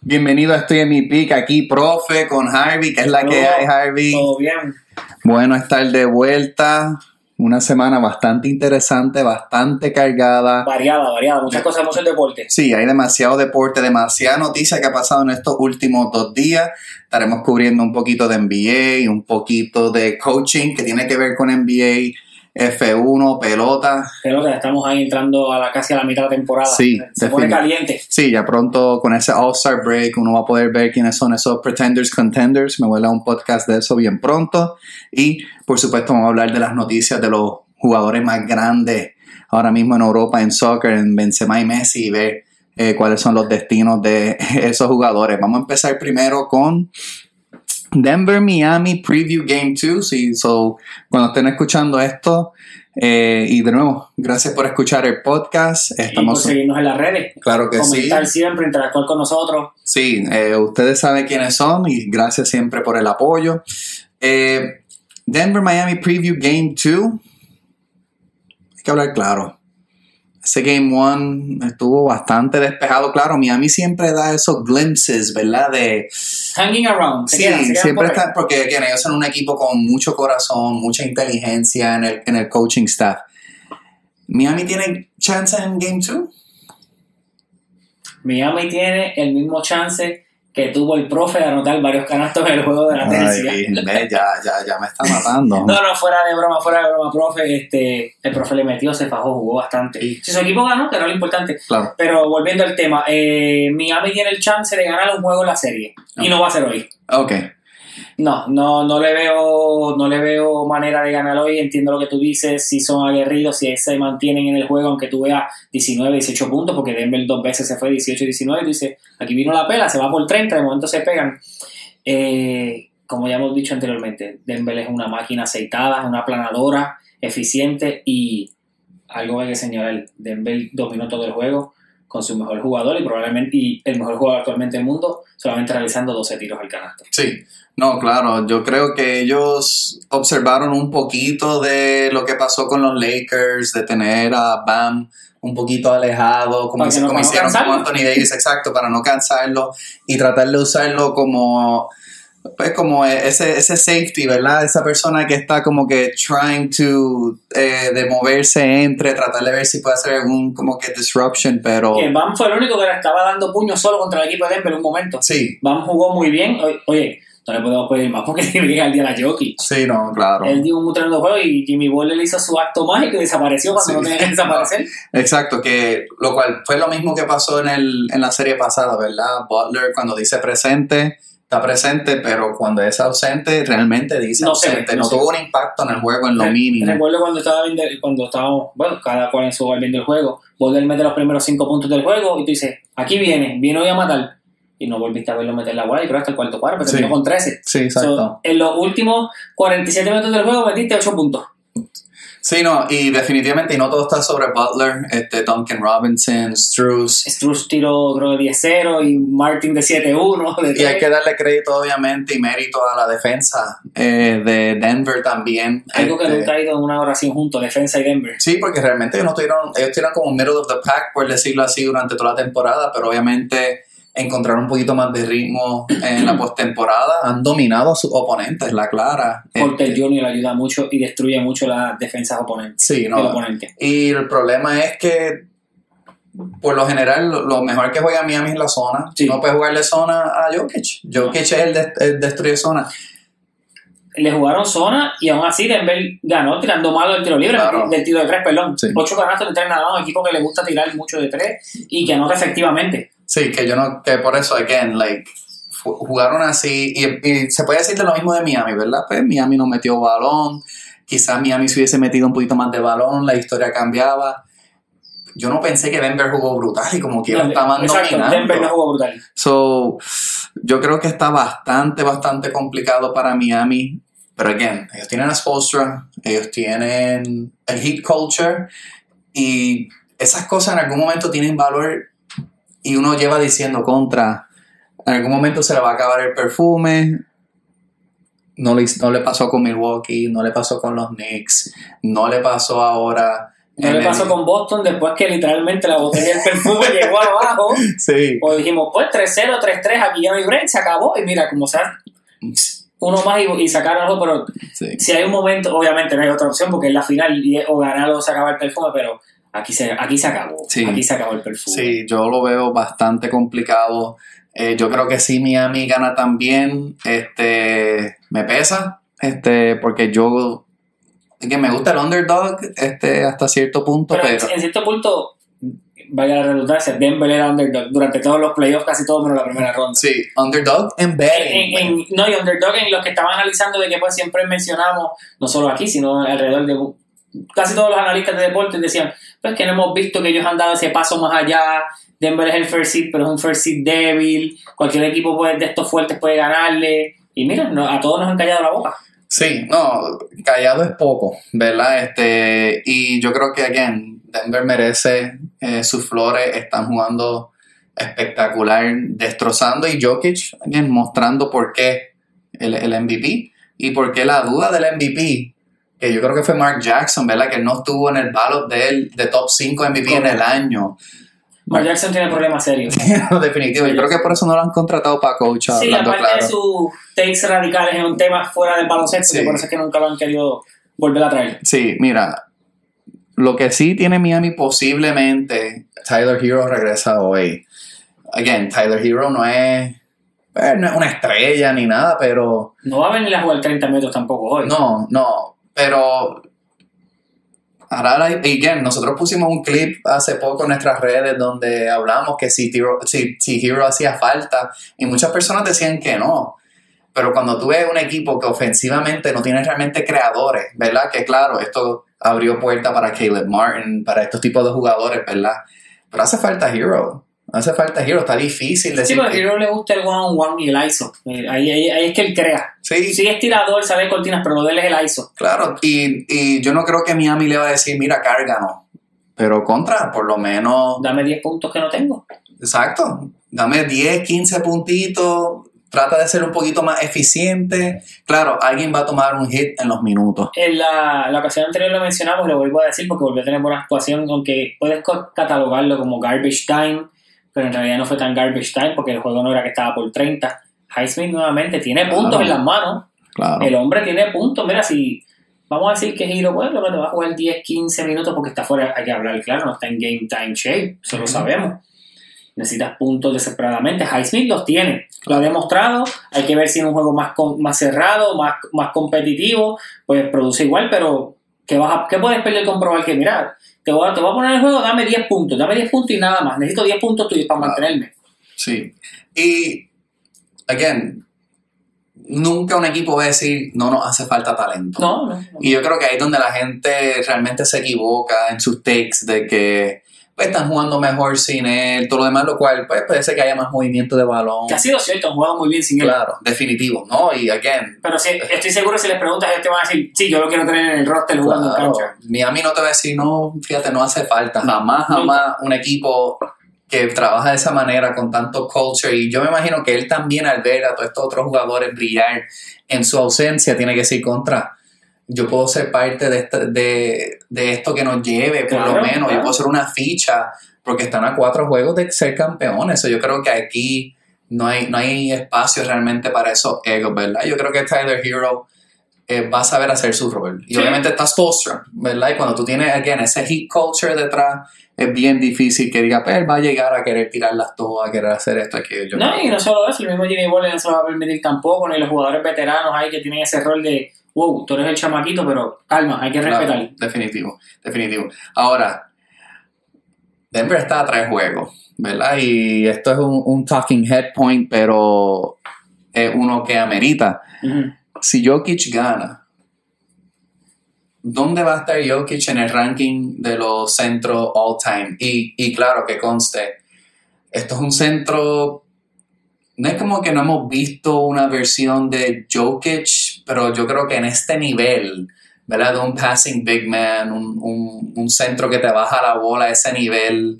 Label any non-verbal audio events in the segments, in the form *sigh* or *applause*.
Bienvenido a Estoy en mi pick, aquí profe con Harvey, que es la que hay Harvey. Todo bien. Bueno, estar de vuelta. Una semana bastante interesante, bastante cargada. Variada, variada. Muchas cosas hemos el deporte. Sí, hay demasiado deporte, demasiada noticia que ha pasado en estos últimos dos días. Estaremos cubriendo un poquito de NBA, un poquito de coaching que tiene que ver con NBA, F1, pelota. Pelota, estamos ahí entrando a la, casi a la mitad de la temporada. Sí, Se pone caliente. Sí, ya pronto con ese All-Star Break uno va a poder ver quiénes son esos Pretenders Contenders. Me voy a un podcast de eso bien pronto. Y por supuesto vamos a hablar de las noticias de los jugadores más grandes ahora mismo en Europa en soccer, en Benzema y Messi y ver eh, cuáles son los destinos de *laughs* esos jugadores. Vamos a empezar primero con Denver Miami Preview Game 2. Sí, so, cuando estén escuchando esto, eh, y de nuevo, gracias por escuchar el podcast. Y por Estamos, seguirnos en las redes. claro que sí. Comentar siempre, interactuar con nosotros. Sí, eh, ustedes saben quiénes son y gracias siempre por el apoyo. Eh, Denver Miami Preview Game 2. Hay que hablar claro. Ese Game 1 estuvo bastante despejado. Claro, Miami siempre da esos glimpses, ¿verdad? De, Hanging around. Se sí, quedan, se quedan siempre por porque again, ellos son un equipo con mucho corazón, mucha inteligencia en el, en el coaching staff. ¿Miami tiene chance en Game 2? Miami tiene el mismo chance que tuvo el profe de anotar varios canastos en el juego de la tercia. Ay, ya, ya, ya me está *laughs* matando. No, no, fuera de broma, fuera de broma, profe. Este, el profe le metió, se fajó, jugó bastante. Sí. Si su equipo ganó, que era lo importante. Claro. Pero volviendo al tema, eh, Miami tiene el chance de ganar un juego en la serie. Y no va a ser hoy. Ok. No, no, no le veo, no le veo manera de ganar hoy. Entiendo lo que tú dices, si son aguerridos, si se mantienen en el juego, aunque tú veas 19, 18 puntos, porque Denver dos veces se fue 18, 19, y tú dices, aquí vino la pela, se va por 30, de momento se pegan. Eh, como ya hemos dicho anteriormente, Denver es una máquina aceitada, una planadora, eficiente y algo hay que señalar, Denver dominó todo el juego con su mejor jugador y probablemente y el mejor jugador actualmente del mundo, solamente realizando 12 tiros al canasto. Sí, no, claro, yo creo que ellos observaron un poquito de lo que pasó con los Lakers, de tener a Bam un poquito alejado, como, no- como para no hicieron con. Anthony Davis, exacto, para no cansarlo y tratar de usarlo como, pues como ese, ese safety, ¿verdad? Esa persona que está como que trying to, eh, de moverse entre, tratar de ver si puede hacer algún como que disruption, pero Que Bam fue el único que le estaba dando puño solo contra el equipo de Denver en un momento. sí, Bam jugó muy bien. Oye, no le podemos pedir más porque *laughs* tiene que el día a Jokic. sí, no, claro. Él dio un tremendo juego y Jimmy Butler le hizo su acto mágico y desapareció cuando Sí. no tenía que desaparecer. *laughs* Exacto, que lo cual fue lo mismo que pasó en, el, en la serie pasada, ¿verdad? Butler cuando dice presente, está presente, pero cuando es ausente, realmente dice No ausente. no no tuvo un impacto en el juego en lo Re- mínimo. Recuerdo cuando estaba viendo, cuando estábamos, bueno, cada cual en su hogar viendo el juego, Butler mete los primeros cinco puntos del juego y tú dices, aquí viene, viene hoy a matar. Y no volviste a verlo meter la bola y creo hasta el cuarto cuarto, pero Sí. terminó con 13. Sí, exacto. So, en los últimos 47 minutos del juego metiste 8 puntos. Sí, no, y definitivamente, y no todo está sobre Butler, este, Duncan Robinson, Struz. Struz tiró creo de 10-0 y Martin de 7-1. de Y hay 3. que darle crédito, obviamente, y mérito a la defensa eh, de Denver también. Algo que Este, nunca ha ido en una oración juntos, defensa y Denver. Sí, porque realmente ellos no tuvieron, ellos tuvieron como middle of the pack, por decirlo así, durante toda la temporada, pero obviamente encontrar un poquito más de ritmo en la postemporada. Han dominado a sus oponentes, la clara. Porter Este, Jr. ayuda mucho y destruye mucho las defensas oponentes. sí, no. oponente. Y el problema es que, por lo general, lo, lo mejor que juega Miami es la zona. Sí. No puede jugarle zona a Jokic. Jokic es el, de- el destruye zona. Le jugaron zona y aún así Denver ganó tirando malo el tiro libre, Claro. del tiro de tres, perdón. Sí. Ocho canastos de tres nada más, un equipo que le gusta tirar mucho de tres y que anota efectivamente. Sí, que yo no, que por eso, again, like, jugaron así, y, y se puede decir de lo mismo de Miami, ¿verdad? Pues Miami no metió balón, quizás Miami se hubiese metido un poquito más de balón, la historia cambiaba. Yo no pensé que Denver jugó brutal y como que estaban Exacto, dominando. Denver no jugó brutal. So, yo creo que está bastante, bastante complicado para Miami. Pero again, ellos tienen a Spolstra, ellos tienen el Heat Culture y esas cosas en algún momento tienen valor y uno lleva diciendo contra, en algún momento se le va a acabar el perfume. No le, no le pasó con Milwaukee, no le pasó con los Knicks, no le pasó ahora. No le el- pasó con Boston después que literalmente la botella del perfume *laughs* llegó abajo. Sí. Pues dijimos, pues 3-0, 3-3, aquí ya no hay break, se acabó. Y mira, como sea, uno más y, y sacar algo, pero sí. si hay un momento, obviamente no hay otra opción porque es la final y es o ganar o se acaba el perfume, pero aquí se, aquí se acabó. Sí. Aquí se acabó el perfume. Sí, yo lo veo bastante complicado. Eh, yo creo que si Miami gana también, este, me pesa, este, porque yo, es que me gusta el underdog, este, hasta cierto punto, Pero, pero, en cierto punto, vaya la redundancia, Denver era underdog durante todos los playoffs, casi todo menos la primera ronda. sí, underdog en betting. No, y underdog en los que estaban analizando de que pues siempre mencionamos, no solo aquí, sino alrededor de casi todos los analistas de deportes decían, pues que no hemos visto que ellos han dado ese paso más allá, Denver es el first seed, pero es un first seed débil, cualquier equipo puede- de estos fuertes puede ganarle, y mira, no- a todos nos han callado la boca. Sí, no, callado es poco, ¿verdad? Este, y yo creo que, again, Denver merece eh, sus flores, están jugando espectacular, destrozando, y Jokic, again, mostrando por qué el, el MVP y por qué la duda del MVP, que yo creo que fue Mark Jackson, ¿verdad? Que no estuvo en el ballot de él, de top 5 MVP en el año. Mark Jackson tiene problemas serios. *laughs* Definitivo, yo creo que por eso no lo han contratado para coach, Sí, aparte claro. de sus takes radicales en un tema fuera del baloncesto, Sí. que por eso es que nunca lo han querido volver a traer. Sí, mira, lo que sí tiene Miami posiblemente, Tyler Hero regresa hoy. Again, Tyler Hero no es, eh, no es una estrella ni nada, pero No va a venir a jugar 30 metros tampoco hoy. no, no, pero ahora, again, nosotros pusimos un clip hace poco en nuestras redes donde hablamos que si si, si Hero hacía falta y muchas personas decían que no. Pero cuando tú ves un equipo que ofensivamente no tiene realmente creadores, ¿verdad? Que claro, esto abrió puerta para Caleb Martin, para estos tipos de jugadores, ¿verdad? Pero hace falta Hero. Hace falta Hero. Está difícil Sí, decir. porque a que- Hero le gusta el one-on-one y el ISO. Eh, Ahí, ahí, ahí es que él crea. sí, Sí es tirador, sabe cortinas, pero lo de él es el ISO. claro. Y, y yo no creo que Miami le va a decir, mira, cárganos. Pero contra, por lo menos. Dame 10 puntos que no tengo. Exacto. Dame 10, 15 puntitos. Trata de ser un poquito más eficiente. Claro, alguien va a tomar un hit en los minutos. En la, la ocasión anterior lo mencionamos, lo vuelvo a decir porque volvió a tener buena actuación, aunque puedes catalogarlo como garbage time, pero en realidad no fue tan garbage time porque el juego no era que estaba por 30. Highsmith nuevamente tiene puntos Claro. en las manos. Claro. El hombre tiene puntos. Mira, si vamos a decir que Hero, pues, lo que te va a jugar 10, 15 minutos porque está fuera, hay que hablar claro, no está en game time shape, eso lo sabemos. Necesitas puntos desesperadamente. Highsmith los tiene, lo ha demostrado. Hay que ver si en un juego más, con- más cerrado, más, más competitivo, pues produce igual, pero ¿qué, vas a- qué puedes perder con probar que, mira, te voy, a, te voy a poner en el juego, dame 10 puntos, dame 10 puntos y nada más. Necesito 10 puntos tuyos para Claro. mantenerme. Sí. Y, again, nunca un equipo va a decir, no nos hace falta talento. No, no. no. Y yo creo que ahí es donde la gente realmente se equivoca en sus takes de que pues, están jugando mejor sin él, todo lo demás, lo cual pues, puede ser que haya más movimiento de balón. Que ha sido cierto, han jugado muy bien sin él. Claro, definitivo, ¿no? Y again, Pero sí, estoy seguro si les preguntas, ellos te van a decir, sí, yo lo quiero tener en el roster jugando en claro, cancha. Miami no te va a decir, no, fíjate, no hace falta. Jamás, jamás un equipo que trabaja de esa manera con tanto culture. Y yo me imagino que él también al ver a todos estos otros jugadores brillar en su ausencia, tiene que decir contra. Yo puedo ser parte de, esta- de, de esto que nos lleve, por lo Claro, menos. Yo puedo ser una ficha, porque están a cuatro juegos de ser campeones. So, yo creo que aquí no hay, no hay espacio realmente para esos egos, ¿verdad? Yo creo que Tyler Hero eh, va a saber hacer su rol. Y Sí. obviamente está Spolstra, ¿verdad? Y cuando tú tienes, again, ese heat culture detrás, es bien difícil que diga, pues él va a llegar a querer tirar las todas, a querer hacer esto, aquello. No, y no solo eso, el mismo Jimmy Butler no se lo va a permitir tampoco, ni los jugadores veteranos ahí que tienen ese rol de, wow, tú eres el chamaquito, pero calma, hay que Claro, respetar. definitivo, definitivo. Ahora, Denver está a tres juegos, ¿verdad? Y esto es un, un talking head point, pero es uno que amerita. Si Jokic gana, ¿dónde va a estar Jokic en el ranking de los centros all time? Y, y claro, que conste, esto es un centro, no es como que no hemos visto una versión de Jokic, pero yo creo que en este nivel ¿verdad? De un passing big man, un, un, un centro que te baja la bola a ese nivel.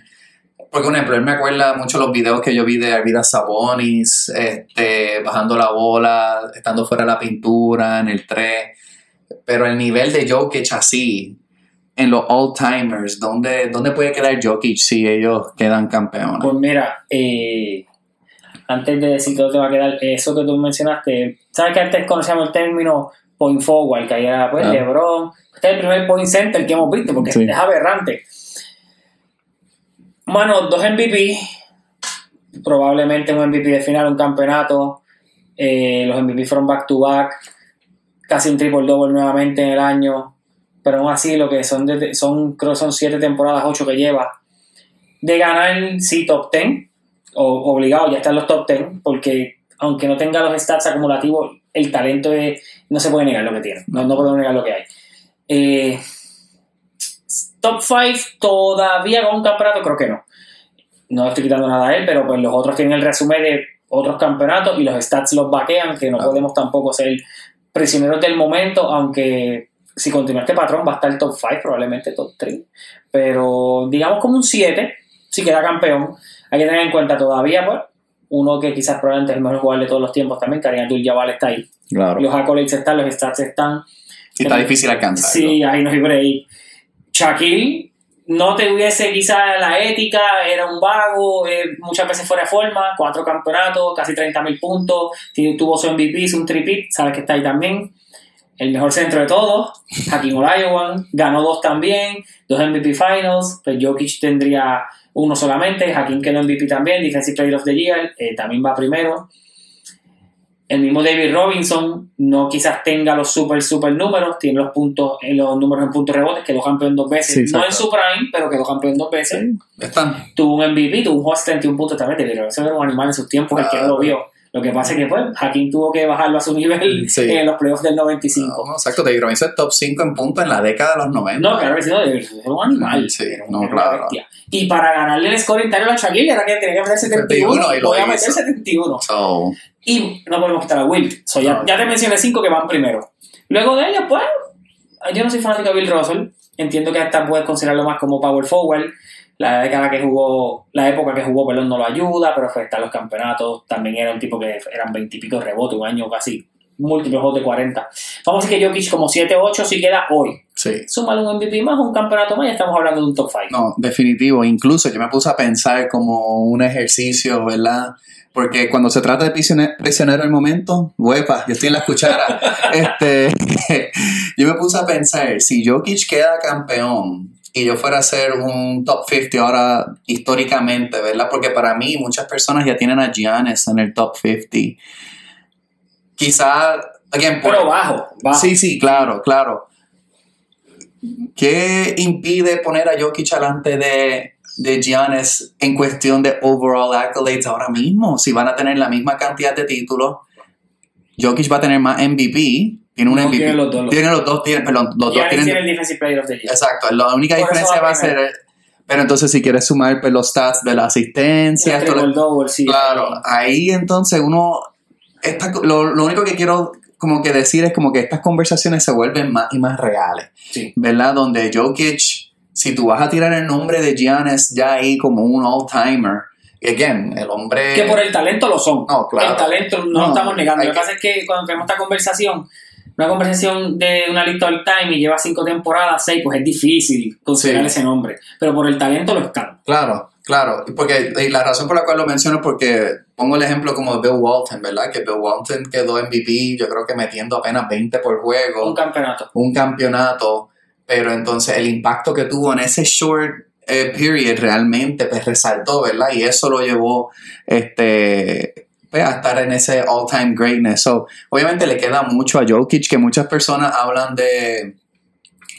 Porque, por ejemplo, él me acuerda mucho los videos que yo vi de Arvidas Sabonis, este, bajando la bola, estando fuera de la pintura, en el 3. Pero el nivel de Jokic así, en los all-timers, ¿dónde, ¿dónde puede quedar Jokic si ellos quedan campeones? Pues mira, eh, antes de decir te va a quedar, eso que tú mencionaste, ¿sabes que antes conocíamos el término point forward, que ahí era pues Ah. LeBron, este es el primer point center que hemos visto, porque Sí. es aberrante. Mano, dos MVP, probablemente un MVP de final, un campeonato, eh, los MVP fueron back to back, casi un triple double nuevamente en el año, pero aún así lo que son, de- son creo que son siete temporadas, ocho que lleva, de ganar sí top 10, o, obligado, ya está en los top 10, porque aunque no tenga los stats acumulativos, el talento es- no se puede negar lo que tiene, no, no podemos negar lo que hay. Eh, top 5 todavía con un campeonato, creo que no. No estoy quitando nada a él, pero pues los otros tienen el resumen de otros campeonatos y los stats los vaquean, que no Ah. podemos tampoco ser prisioneros del momento, aunque si continúa este patrón va a estar top 5, probablemente top 3. Pero digamos como un 7, si queda campeón. Hay que tener en cuenta todavía, pues, uno que quizás probablemente es el mejor jugador de todos los tiempos también, Karim Abdul-Jabbar está ahí. Claro. Los accolades están, los stats están. Y está difícil alcanzar. Sí, ahí no hay break. Shaquille no tuviese quizás la ética, era un vago, eh, muchas veces fuera de forma, cuatro campeonatos, casi 30 mil puntos, tuvo su MVP, su un tripit, sabes que está ahí también. El mejor centro de todos, Hakim Olajuwon, ganó dos también, dos MVP Finals, pues Jokic tendría uno solamente, Hakim quedó MVP también, Defensive Player of the Year, eh, también va primero. El mismo David Robinson no quizás tenga los super, super números, tiene los puntos, eh, los números en puntos rebotes, quedó campeón dos veces, Sí, no en su prime, pero quedó campeón dos veces. Sí, están. Tuvo un MVP, tuvo un juego de 31 puntos también, David Robinson era un animal en sus tiempos, el que no lo vio. Lo que pasa es que pues Hakim tuvo que bajarlo a su nivel Sí. *laughs* en los playoffs del 95. No, exacto, David Robinson es top 5 en puntos en la década de los 90. No, claro que sí, no, era un animal. Sí, era no, una claro. Y para ganarle el score interno a Shaquille era que tenía que meter 71, 71 y lo voy a hizo. meter 71. So, Y no podemos quitar a Will. So, ya, No. ya te mencioné cinco que van primero. Luego de ellos, pues, yo no soy fanático de Bill Russell. Entiendo que hasta puedes considerarlo más como power forward. La década que jugó, la época que jugó, perdón, no lo ayuda, pero estar en los campeonatos. También era un tipo que eran 20 y pico de rebote, un año casi múltiples juegos de 40. Vamos a decir que Jokic como 7-8 si queda hoy. sí. Súmale un MVP más, un campeonato más y estamos hablando de un top 5. No, definitivo. Incluso yo me puse a pensar como un ejercicio, ¿verdad? Porque cuando se trata de prisione- prisionero del momento, huepa, yo estoy en la cuchara. *laughs* este, *laughs* yo me puse a pensar, si Jokic queda campeón y yo fuera a ser un top 50 ahora históricamente, ¿verdad? Porque para mí muchas personas ya tienen a Giannis en el top 50. Quizá, again, por- Pero bajo, bajo. Sí, sí, claro, claro. ¿Qué impide poner a Jokic delante de, de Giannis en cuestión de overall accolades ahora mismo? Si van a tener la misma cantidad de títulos, Jokic va a tener más MVP. Tiene un No, MVP. tiene los dos, Tiene los dos, tiene- perdón, los dos Giannis tienen. tiene el Defensive Player of the Year. Exacto, la única Por diferencia va a ser. Pero entonces, si quieres sumar pues, los stats de la asistencia, El triple double, sí. Claro, ahí entonces uno, esta- lo, lo único que quiero como que decir es como que estas conversaciones se vuelven más y más reales, Sí. ¿verdad? Donde Jokic, si tú vas a tirar el nombre de Giannis ya ahí como un all-timer, y again, el hombre... Que por el talento lo son. No, claro. El talento no, No, lo estamos negando. Lo que pasa es que cuando tenemos esta conversación, una conversación de una lista all time y lleva cinco temporadas, seis, pues es difícil considerar Sí. ese nombre. Pero por el talento lo están. Claro, claro, porque y la razón por la cual lo menciono es porque pongo el ejemplo como de Bill Walton, ¿verdad? Que Bill Walton quedó MVP, yo creo que metiendo apenas 20 por juego. Un campeonato. un campeonato, pero entonces el impacto que tuvo en ese short eh, period realmente pues resaltó, ¿verdad? Y eso lo llevó este, a estar en ese all-time greatness. So, obviamente le queda mucho a Jokic, que muchas personas hablan de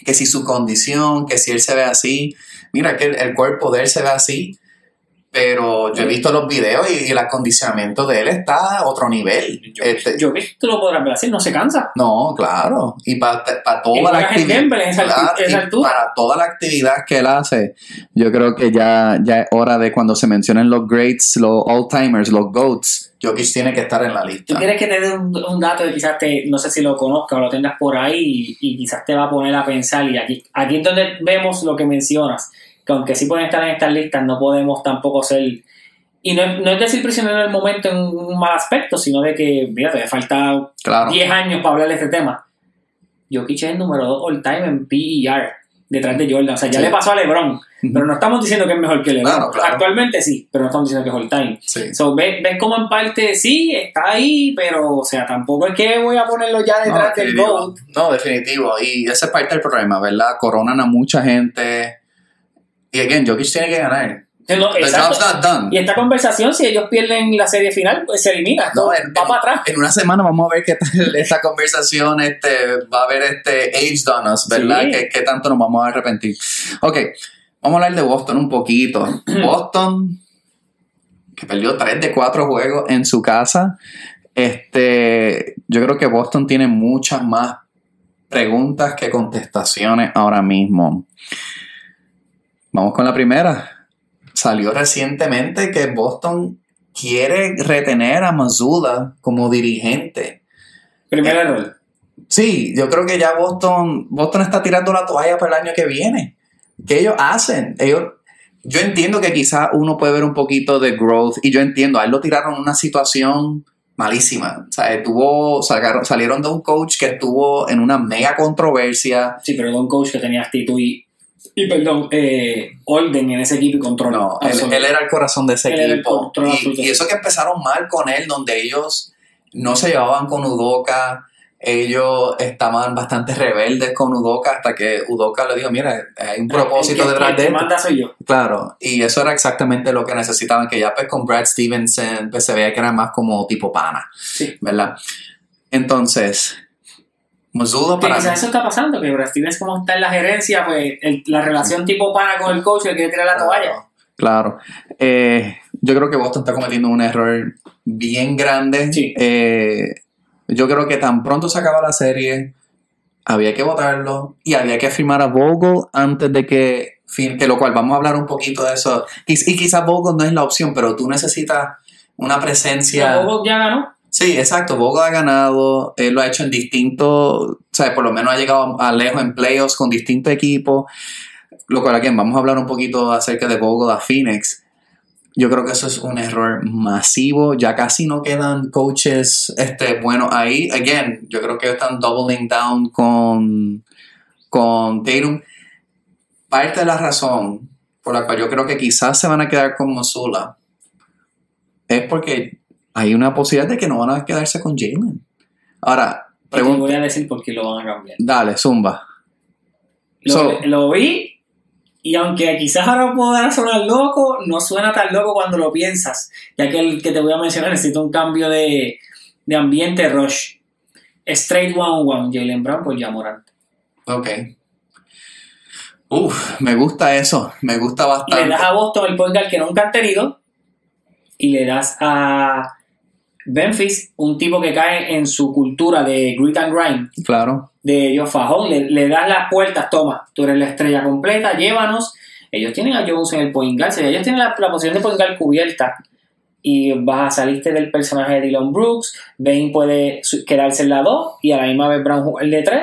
que si su condición, que si él se ve así, mira que el cuerpo de él se ve así, Pero yo he visto los videos y, el acondicionamiento de él está a otro nivel. Yo, Este, yo que tú lo podrás ver así, no se cansa. no, claro. Y para toda la actividad. Esa Claro, esa para toda la actividad que él hace, yo creo que ya, ya es hora de cuando se mencionen los greats, los all-timers, los GOATs, Jokic tiene que estar en la ¿Tú lista. quieres que te dé un, un dato que quizás te, no sé si lo conozcas o lo tengas por ahí y, y quizás te va a poner a pensar? Y aquí, aquí es donde vemos lo que mencionas, que aunque sí pueden estar en estas listas, no podemos tampoco ser... Y no, es- no es decir prisionero del momento en un mal aspecto, sino de que, mira, te falta Claro. 10 años para hablar de este tema. Jokic es el número 2 all time en PER, detrás de Jordan. O sea, ya Sí. le pasó a LeBron, pero no estamos diciendo que es mejor que LeBron. Claro, claro. Actualmente sí, pero no estamos diciendo que es all time. Sí. So, ves, ves como en parte sí, está ahí, pero o sea, tampoco es que voy a ponerlo ya No, detrás del definitivo. GOAT. No, definitivo. Y ese es parte del problema, ¿verdad? Coronan a mucha gente. Y again, Jokic tiene que ganar. No, The exacto. job's not done. Y esta conversación, si ellos pierden la serie final, pues se elimina. No, va en- para atrás. En una semana vamos a ver qué tal *laughs* esta conversación este, va a haber este aged on us, ¿verdad? Sí. ¿Qué, qué tanto nos vamos a arrepentir? Ok, vamos a hablar de Boston un poquito. *clears throat* Boston, que perdió 3 de 4 juegos en su casa. Este, yo creo que Boston tiene muchas más preguntas que contestaciones ahora mismo. Vamos con la primera. Salió recientemente que Boston quiere retener a Mazzulla como dirigente. Primer error. Sí, yo creo que ya Boston, Boston está tirando la toalla para el año que viene. ¿Qué ellos hacen? Ellos, yo entiendo que quizás uno puede ver un poquito de growth y yo entiendo, a él lo tiraron en una situación malísima. O sea, tuvo, sacaron- salieron de un coach que estuvo en una mega controversia. Sí, pero de un coach que tenía actitud y, y perdón, eh, orden en ese equipo y control. No, él, él era el corazón de ese Él el equipo. Y, y eso que empezaron mal con él, donde ellos no se llevaban con Udoka, ellos estaban bastante rebeldes con Udoka hasta que Udoka le dijo, mira, hay un propósito El que- detrás el de esto. manda soy yo. Claro, y eso era exactamente lo que necesitaban, que ya pues con Brad Stevenson pues, se veía que era más como tipo pana, Sí. ¿verdad? Entonces, Que para quizás eso está pasando, que Brad Stevens como está en la gerencia, pues el- la relación tipo pana con el coach le quiere tirar la toalla. Claro. Eh, yo creo que Boston está cometiendo un error bien grande. Sí. Eh, yo creo que tan pronto se acaba la serie, había que votarlo y había que firmar a Vogel antes de que lo cual vamos a hablar un poquito de eso. Y, y quizás Vogel no es la opción, pero tú necesitas una presencia. Bogut ya ganó. Sí, exacto. Vogel ha ganado, él lo ha hecho en distintos, o sea, por lo menos ha llegado a lejos en playoffs con distintos equipos. Lo cual, aquí vamos a hablar un poquito acerca de Vogel a Phoenix. Yo creo que eso es un error masivo. Ya casi no quedan coaches este, buenos ahí. Again, yo creo que están doubling down con, con Tatum. Parte de la razón por la cual yo creo que quizás se van a quedar con Mosula es porque hay una posibilidad de que no van a quedarse con Jalen. Ahora, te voy a decir por qué lo van a cambiar. Dale, Zumba. Lo, So- lo vi y aunque quizás ahora pueda sonar loco, no suena tan loco cuando lo piensas. Ya que el que te voy a mencionar necesita un cambio de, de ambiente rush. Straight one one, Jalen Brown por Jamorant. Ok. Uf, me gusta eso. Me gusta Y bastante. le das a Boston el point guard que nunca han tenido. Y le das a Memphis un tipo que cae en su cultura de grit and grind. Claro. de ellos fajón, le, le das las puertas, toma, tú eres la estrella completa, llévanos. Ellos tienen a Jones en el point guard, o sea, ellos tienen la, la posición de point guard cubierta. Y vas a salirte del personaje de Dylan Brooks, Bane puede quedarse en la 2 y a la misma vez Brown el de 3.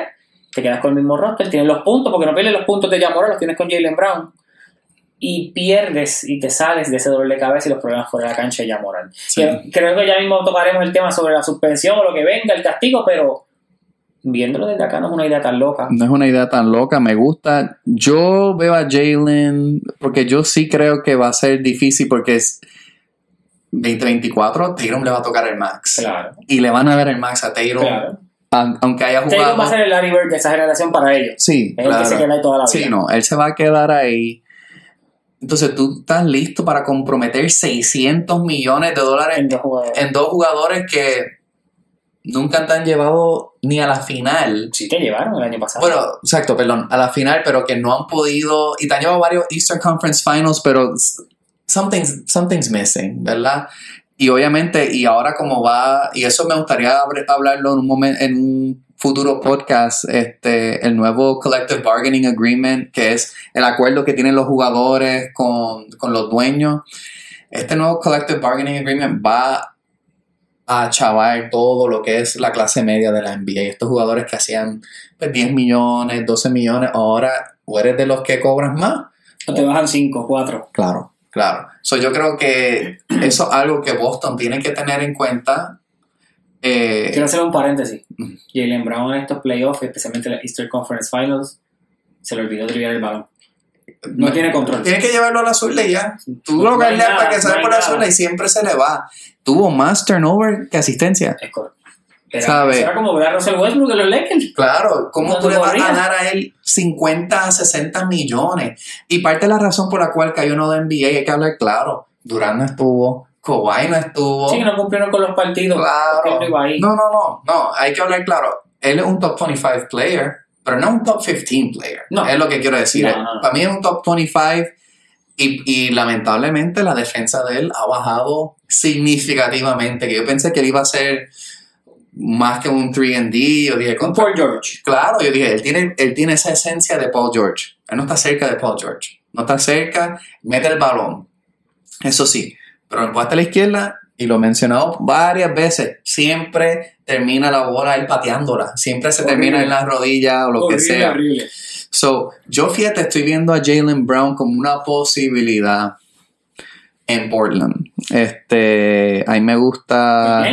Te quedas con el mismo roster, tienes los puntos, porque no pierdes los puntos de Jamora, los tienes con Jalen Brown. Y pierdes y te sales de ese doble de cabeza y los problemas fuera de la cancha de Jamoran. Sí. Creo que ya mismo tocaremos el tema sobre la suspensión o lo que venga, el castigo, pero viéndolo desde acá no es una idea tan loca. No es una idea tan loca, me gusta. Yo veo a Jalen, porque yo sí creo que va a ser difícil porque es 2024, Tatum le va a tocar el max. Claro, Y le van a ver el max a Tatum, claro. aunque haya Tatum jugado. va a ser el Larry Bird de esa generación para ellos. Sí, Es el que se claro. queda ahí toda la vida. Sí, no, él se va a quedar ahí. Entonces tú estás listo para comprometer 600 millones de dólares En dos jugadores. en dos jugadores que nunca te han llevado ni a la final. Sí te llevaron el año pasado. Bueno, exacto, perdón, a la final, pero que no han podido, y te han llevado varios Eastern Conference Finals, pero something's, something's missing, ¿verdad? Y obviamente, y ahora como va, y eso me gustaría hablarlo en un momento, en un futuro podcast, este, el nuevo Collective Bargaining Agreement, que es el acuerdo que tienen los jugadores con, con los dueños. Este nuevo Collective Bargaining Agreement va a chavar todo lo que es la clase media de la NBA. Estos jugadores que hacían pues, 10 millones, 12 millones, ahora o eres de los que cobras más. O te bajan 5, 4. Claro, claro. So, yo creo que eso es algo que Boston tiene que tener en cuenta. Eh, Quiero hacer un paréntesis. Jalen Brown en estos playoffs, especialmente en la Eastern Conference Finals, se le olvidó triviar el balón. No tiene control. Tiene que llevarlo a la azul y ya. Tú lo que para que salga por la azul y siempre se le va. Tuvo más turnover que asistencia. Es correcto. Era, era como ver a Russell Westbrook de los Lakers. Claro, ¿cómo tú le vas a dar a él 50, 60 millones? Y parte de la razón por la cual cayó uno de NBA, hay que hablar claro. Durán no estuvo, Kawhi no estuvo. Sí, no cumplieron con los partidos. Claro. No, no, no, no, hay que hablar claro. Él es un top 25 player, pero no un top 15 player. No. Es lo que quiero decir. Para mí es un top 25 y, y, lamentablemente la defensa de él ha bajado significativamente. Que yo pensé que él iba a ser más que un 3D. Yo dije, con Paul George. Claro, yo dije, él tiene, él tiene esa esencia de Paul George. Él no está cerca de Paul George. No está cerca, mete el balón. Eso sí, pero en puesta a la izquierda, y lo he mencionado varias veces, siempre termina la bola él pateándola. Siempre se termina en la rodilla o lo que sea. Horrible. So, yo fíjate, estoy viendo a Jalen Brown como una posibilidad en Portland. Este, ahí me gusta.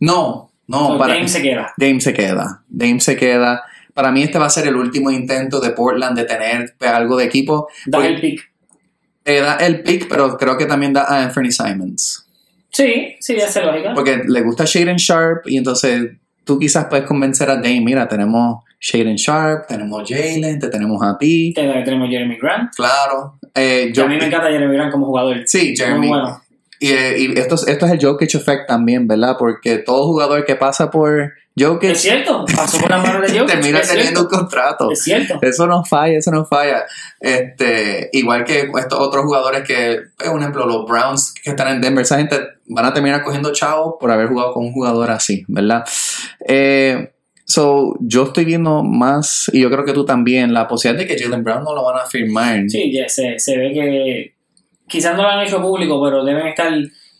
No, no, para Dame se queda. Dame se queda. Dame se queda. Para mí este va a ser el último intento de Portland de tener algo de equipo. Da el pick. Eh, da el pick, pero creo que también da a Anthony Simons. Sí, sí, hace lógica. Porque le gusta Shaden Sharp y entonces tú quizás puedes convencer a Dame, mira, tenemos Shaden Sharp, tenemos Jalen, te tenemos a ti. Tenemos Jeremy Grant. Claro. Eh, a mí me encanta Jeremy Grant como jugador. Sí, Jeremy. Muy bueno. Y, eh, y esto, esto es el Jokic Effect también, ¿verdad? Porque todo jugador que pasa por Jokic. Es cierto, pasó por la mano de *laughs* Jokic. termina teniendo un contrato. Es cierto. Eso no falla, eso no falla. Este, igual que estos otros jugadores que, por ejemplo, los Browns que están en Denver, esa gente van a terminar cogiendo chavos por haber jugado con un jugador así, ¿verdad? Eh, So, yo estoy viendo más, y yo creo que tú también, la posibilidad de que Jalen Brown no lo van a firmar. Sí, ya se, se ve que quizás no lo han hecho público, pero deben estar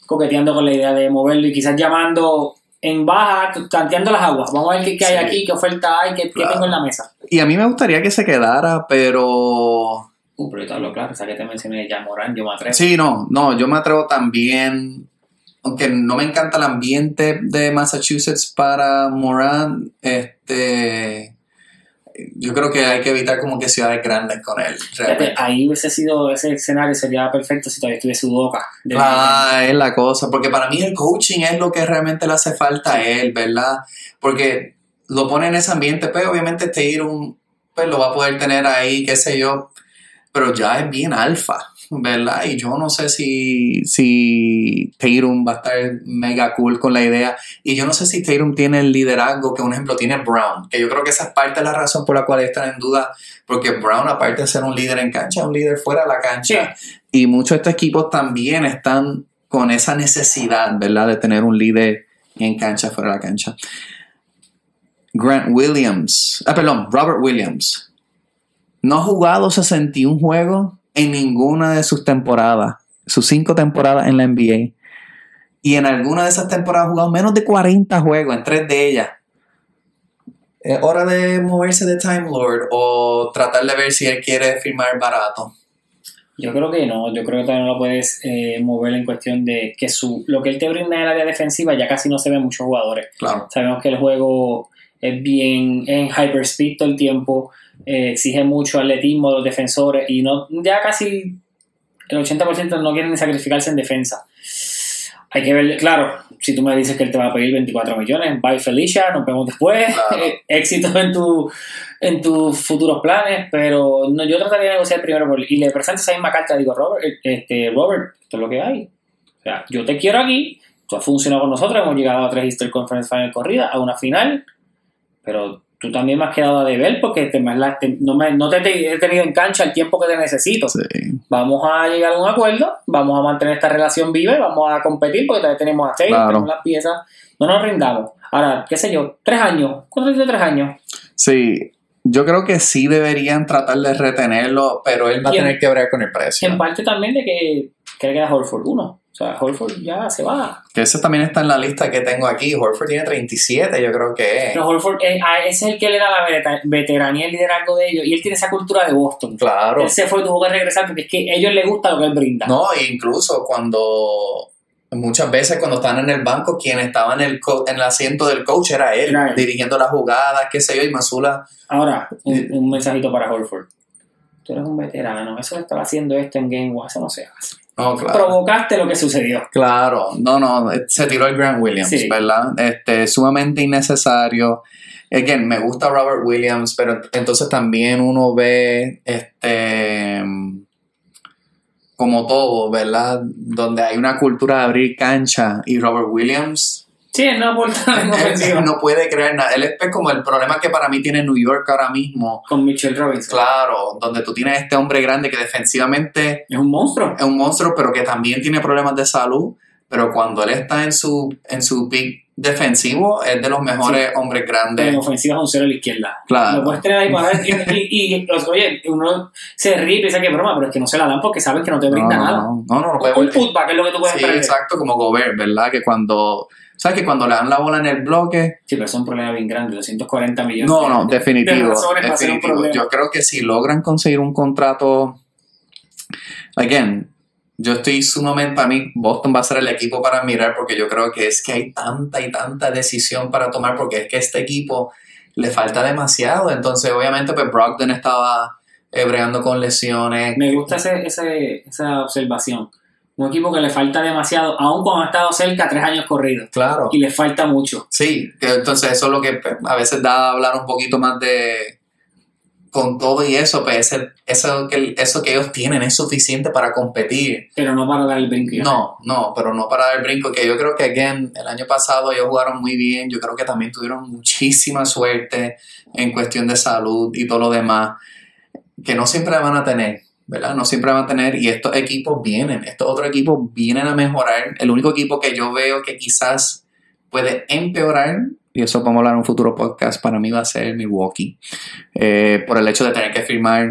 coqueteando con la idea de moverlo y quizás llamando en baja, tanteando las aguas. Vamos a ver qué, hay aquí, qué oferta hay, qué, tengo en la mesa. Y a mí me gustaría que se quedara, pero... Uh, pero yo te claro, o sea que te mencioné ya Morán, yo me atrevo. Sí, no, no, yo me atrevo también, aunque no me encanta el ambiente de Massachusetts para Morán, este yo creo que hay que evitar como que ciudades grandes con él. Ahí hubiese sido, ese escenario sería perfecto si todavía estuviese Udoca. Ah, es la cosa, porque para mí el coaching es lo que realmente le hace falta a él, ¿verdad? Porque lo pone en ese ambiente, pues obviamente este un pues lo va a poder tener ahí, qué sé yo, pero ya es bien alfa. ¿Verdad? Y yo no sé si, si Tatum va a estar mega cool con la idea. Y yo no sé si Tatum tiene el liderazgo que, un ejemplo, tiene Brown. Que yo creo que esa es parte de la razón por la cual están en duda. Porque Brown, aparte de ser un líder en cancha, es un líder fuera de la cancha. Y muchos de estos equipos también están con esa necesidad, ¿verdad? De tener un líder en cancha, fuera de la cancha. Grant Williams, ah, perdón, Robert Williams. No ha jugado 61 juegos en ninguna de sus temporadas, sus cinco temporadas en la NBA. Y en alguna de esas temporadas ha jugado menos de 40 juegos, en tres de ellas. Es hora de moverse de Time Lord o tratar de ver si él quiere firmar barato. Yo creo que no, yo creo que todavía no lo puedes eh, mover en cuestión de que su lo que él te brinda en el área defensiva ya casi no se ve muchos jugadores. Claro. Sabemos que el juego es bien en hyperspeed todo el tiempo. Eh, exige mucho atletismo de los defensores y no ya casi el 80% no quieren sacrificarse en defensa. Hay que ver, claro, si tú me dices que él te va a pedir 24 millones, bye Felicia, nos vemos después, eh, *laughs* éxito en, tu, en tus futuros planes, pero no, yo trataría de negociar primero por, y le presento esa misma carta, digo, Robert, este, Robert, esto es lo que hay. O sea, yo te quiero aquí, tú has funcionado con nosotros, hemos llegado a tres Easter Conference Final corrida, a una final, pero tú también me has quedado a deber porque te, me no, me, no te, te he tenido en cancha el tiempo que te necesito. Sí. Vamos a llegar a un acuerdo, vamos a mantener esta relación viva y vamos a competir porque todavía tenemos a Taylor, Claro. tenemos las piezas. No nos rindamos. Ahora, qué sé yo, tres años. ¿Cuánto de tres años? Sí, yo creo que sí deberían tratar de retenerlo, pero él va a tener que bregar con el precio. En parte también de que, que le queda Horford uno. O sea, Horford ya se va. Que ese también está en la lista que tengo aquí. Horford tiene 37, yo creo que es. Pero Horford, eh, ese es el que le da la veteranía y el liderazgo de ellos. Y él tiene esa cultura de Boston. Claro. Él se fue y tuvo que regresar porque es que a ellos les gusta lo que él brinda. No, e incluso cuando muchas veces cuando estaban en el banco, quien estaba en el, co- en el asiento del coach era él, Era él. dirigiendo las jugadas, qué sé yo, y Masula. Ahora, un, un mensajito para Horford. Tú eres un veterano. Eso de estar haciendo esto en Game One, eso no se hace. Claro. Provocaste lo que sucedió. Claro, no, no, se tiró el Grant Williams, Sí. ¿verdad? Este, sumamente innecesario. Again, me gusta Robert Williams, pero entonces también uno ve, este, como todo, ¿verdad? Donde hay una cultura de abrir cancha y Robert Williams Sí, *laughs* él no aporta él no puede crear nada. Él es como el problema que para mí tiene New York ahora mismo. Con Mitchell Robinson. Claro, donde tú tienes este hombre grande que defensivamente Es un monstruo. es un monstruo, pero que también tiene problemas de salud. Pero cuando él está en su, en su pick defensivo, es de los mejores hombres Pero en grandes. ofensiva es un cero a la izquierda. Claro. Lo puedes tener ahí para. Y, y- y, pues, oye, uno se ríe y piensa que es broma, pero es que no se la dan porque saben que no te No, brinda no, nada. no, no, no, no puede un putback es lo que tú puedes Sí, exacto, como Gobert, ¿verdad? Que cuando, ¿sabes? Que cuando le dan la bola en el bloque, Sí, pero es un problema bien grande, 240 millones. No, no, de- definitivo. de. Yo creo que si logran conseguir un contrato, again, yo estoy sumamente, para mí, Boston va a ser el equipo para mirar porque yo creo que es que hay tanta y tanta decisión para tomar porque es que este equipo le falta demasiado. Entonces, obviamente, pues Brogdon estaba eh, bregando con lesiones. Me gusta ese, ese- esa observación. Un equipo que le falta demasiado, aun cuando ha estado cerca tres años corridos. Claro. Y le falta mucho. Sí, entonces eso es lo que pues, a veces da a hablar un poquito más de con todo y eso, pues ese- eso, que, eso que ellos tienen es suficiente para competir. Pero no para dar el brinco. No, no, pero no para dar el brinco, que yo creo que again, el año pasado ellos jugaron muy bien, yo creo que también tuvieron muchísima suerte en cuestión de salud y todo lo demás, que no siempre van a tener, ¿verdad? No siempre van a tener, y estos equipos vienen, estos otros equipos vienen a mejorar. El único equipo que yo veo que quizás puede empeorar, y eso podemos hablar en un futuro podcast, para mí va a ser Milwaukee, eh, por el hecho de tener que firmar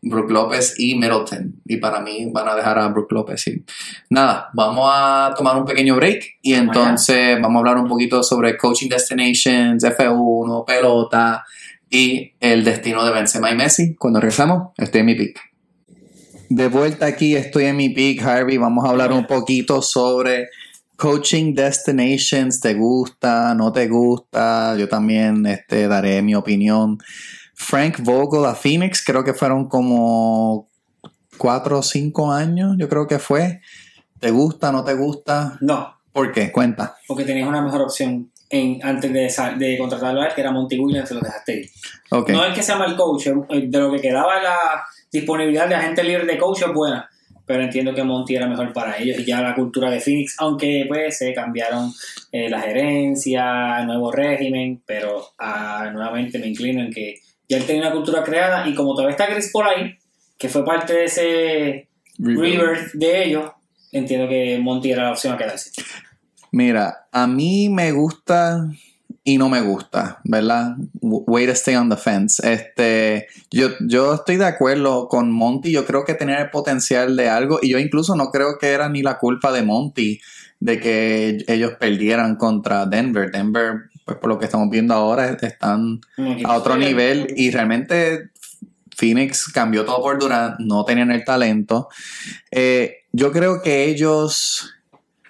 Brook López y Middleton. Y para mí van a dejar a Brook López. Y nada, vamos a tomar un pequeño break y Vamos entonces vamos a hablar un poquito sobre Coaching Destinations, F1, pelota y el destino de Benzema y Messi. Cuando regresamos, estoy en mi pick. De vuelta aquí, estoy en mi pick, Harvey. Vamos a hablar un poquito sobre Coaching Destinations. ¿Te gusta? ¿No te gusta? Yo también este, daré mi opinión. Frank Vogel a Phoenix, creo que fueron como cuatro o cinco años, yo creo que fue. ¿Te gusta? ¿No te gusta? No, ¿Por qué? Cuenta. porque tenías una mejor opción en, antes de, de contratarlo a él, que era Monty Williams, se lo dejaste ir. Ok. No es que sea mal coach, de lo que quedaba la disponibilidad de agente libre de coach es buena, pero entiendo que Monty era mejor para ellos y ya la cultura de Phoenix, aunque pues se cambiaron eh, la gerencia, nuevo régimen, pero ah, nuevamente me inclino en que ya él tenía una cultura creada y como todavía está Chris Paul ahí, que fue parte de ese rebirth de ellos, entiendo que Monty era la opción a quedarse. Mira, a mí me gusta y no me gusta, ¿verdad? Way to stay on the fence. Este, yo, yo estoy de acuerdo con Monty. Yo creo que tenía el potencial de algo y yo incluso no creo que era ni la culpa de Monty de que ellos perdieran contra Denver. Denver, pues por lo que estamos viendo ahora, están a otro nivel y realmente Phoenix cambió todo por Durant, no tenían el talento. Eh, yo creo que ellos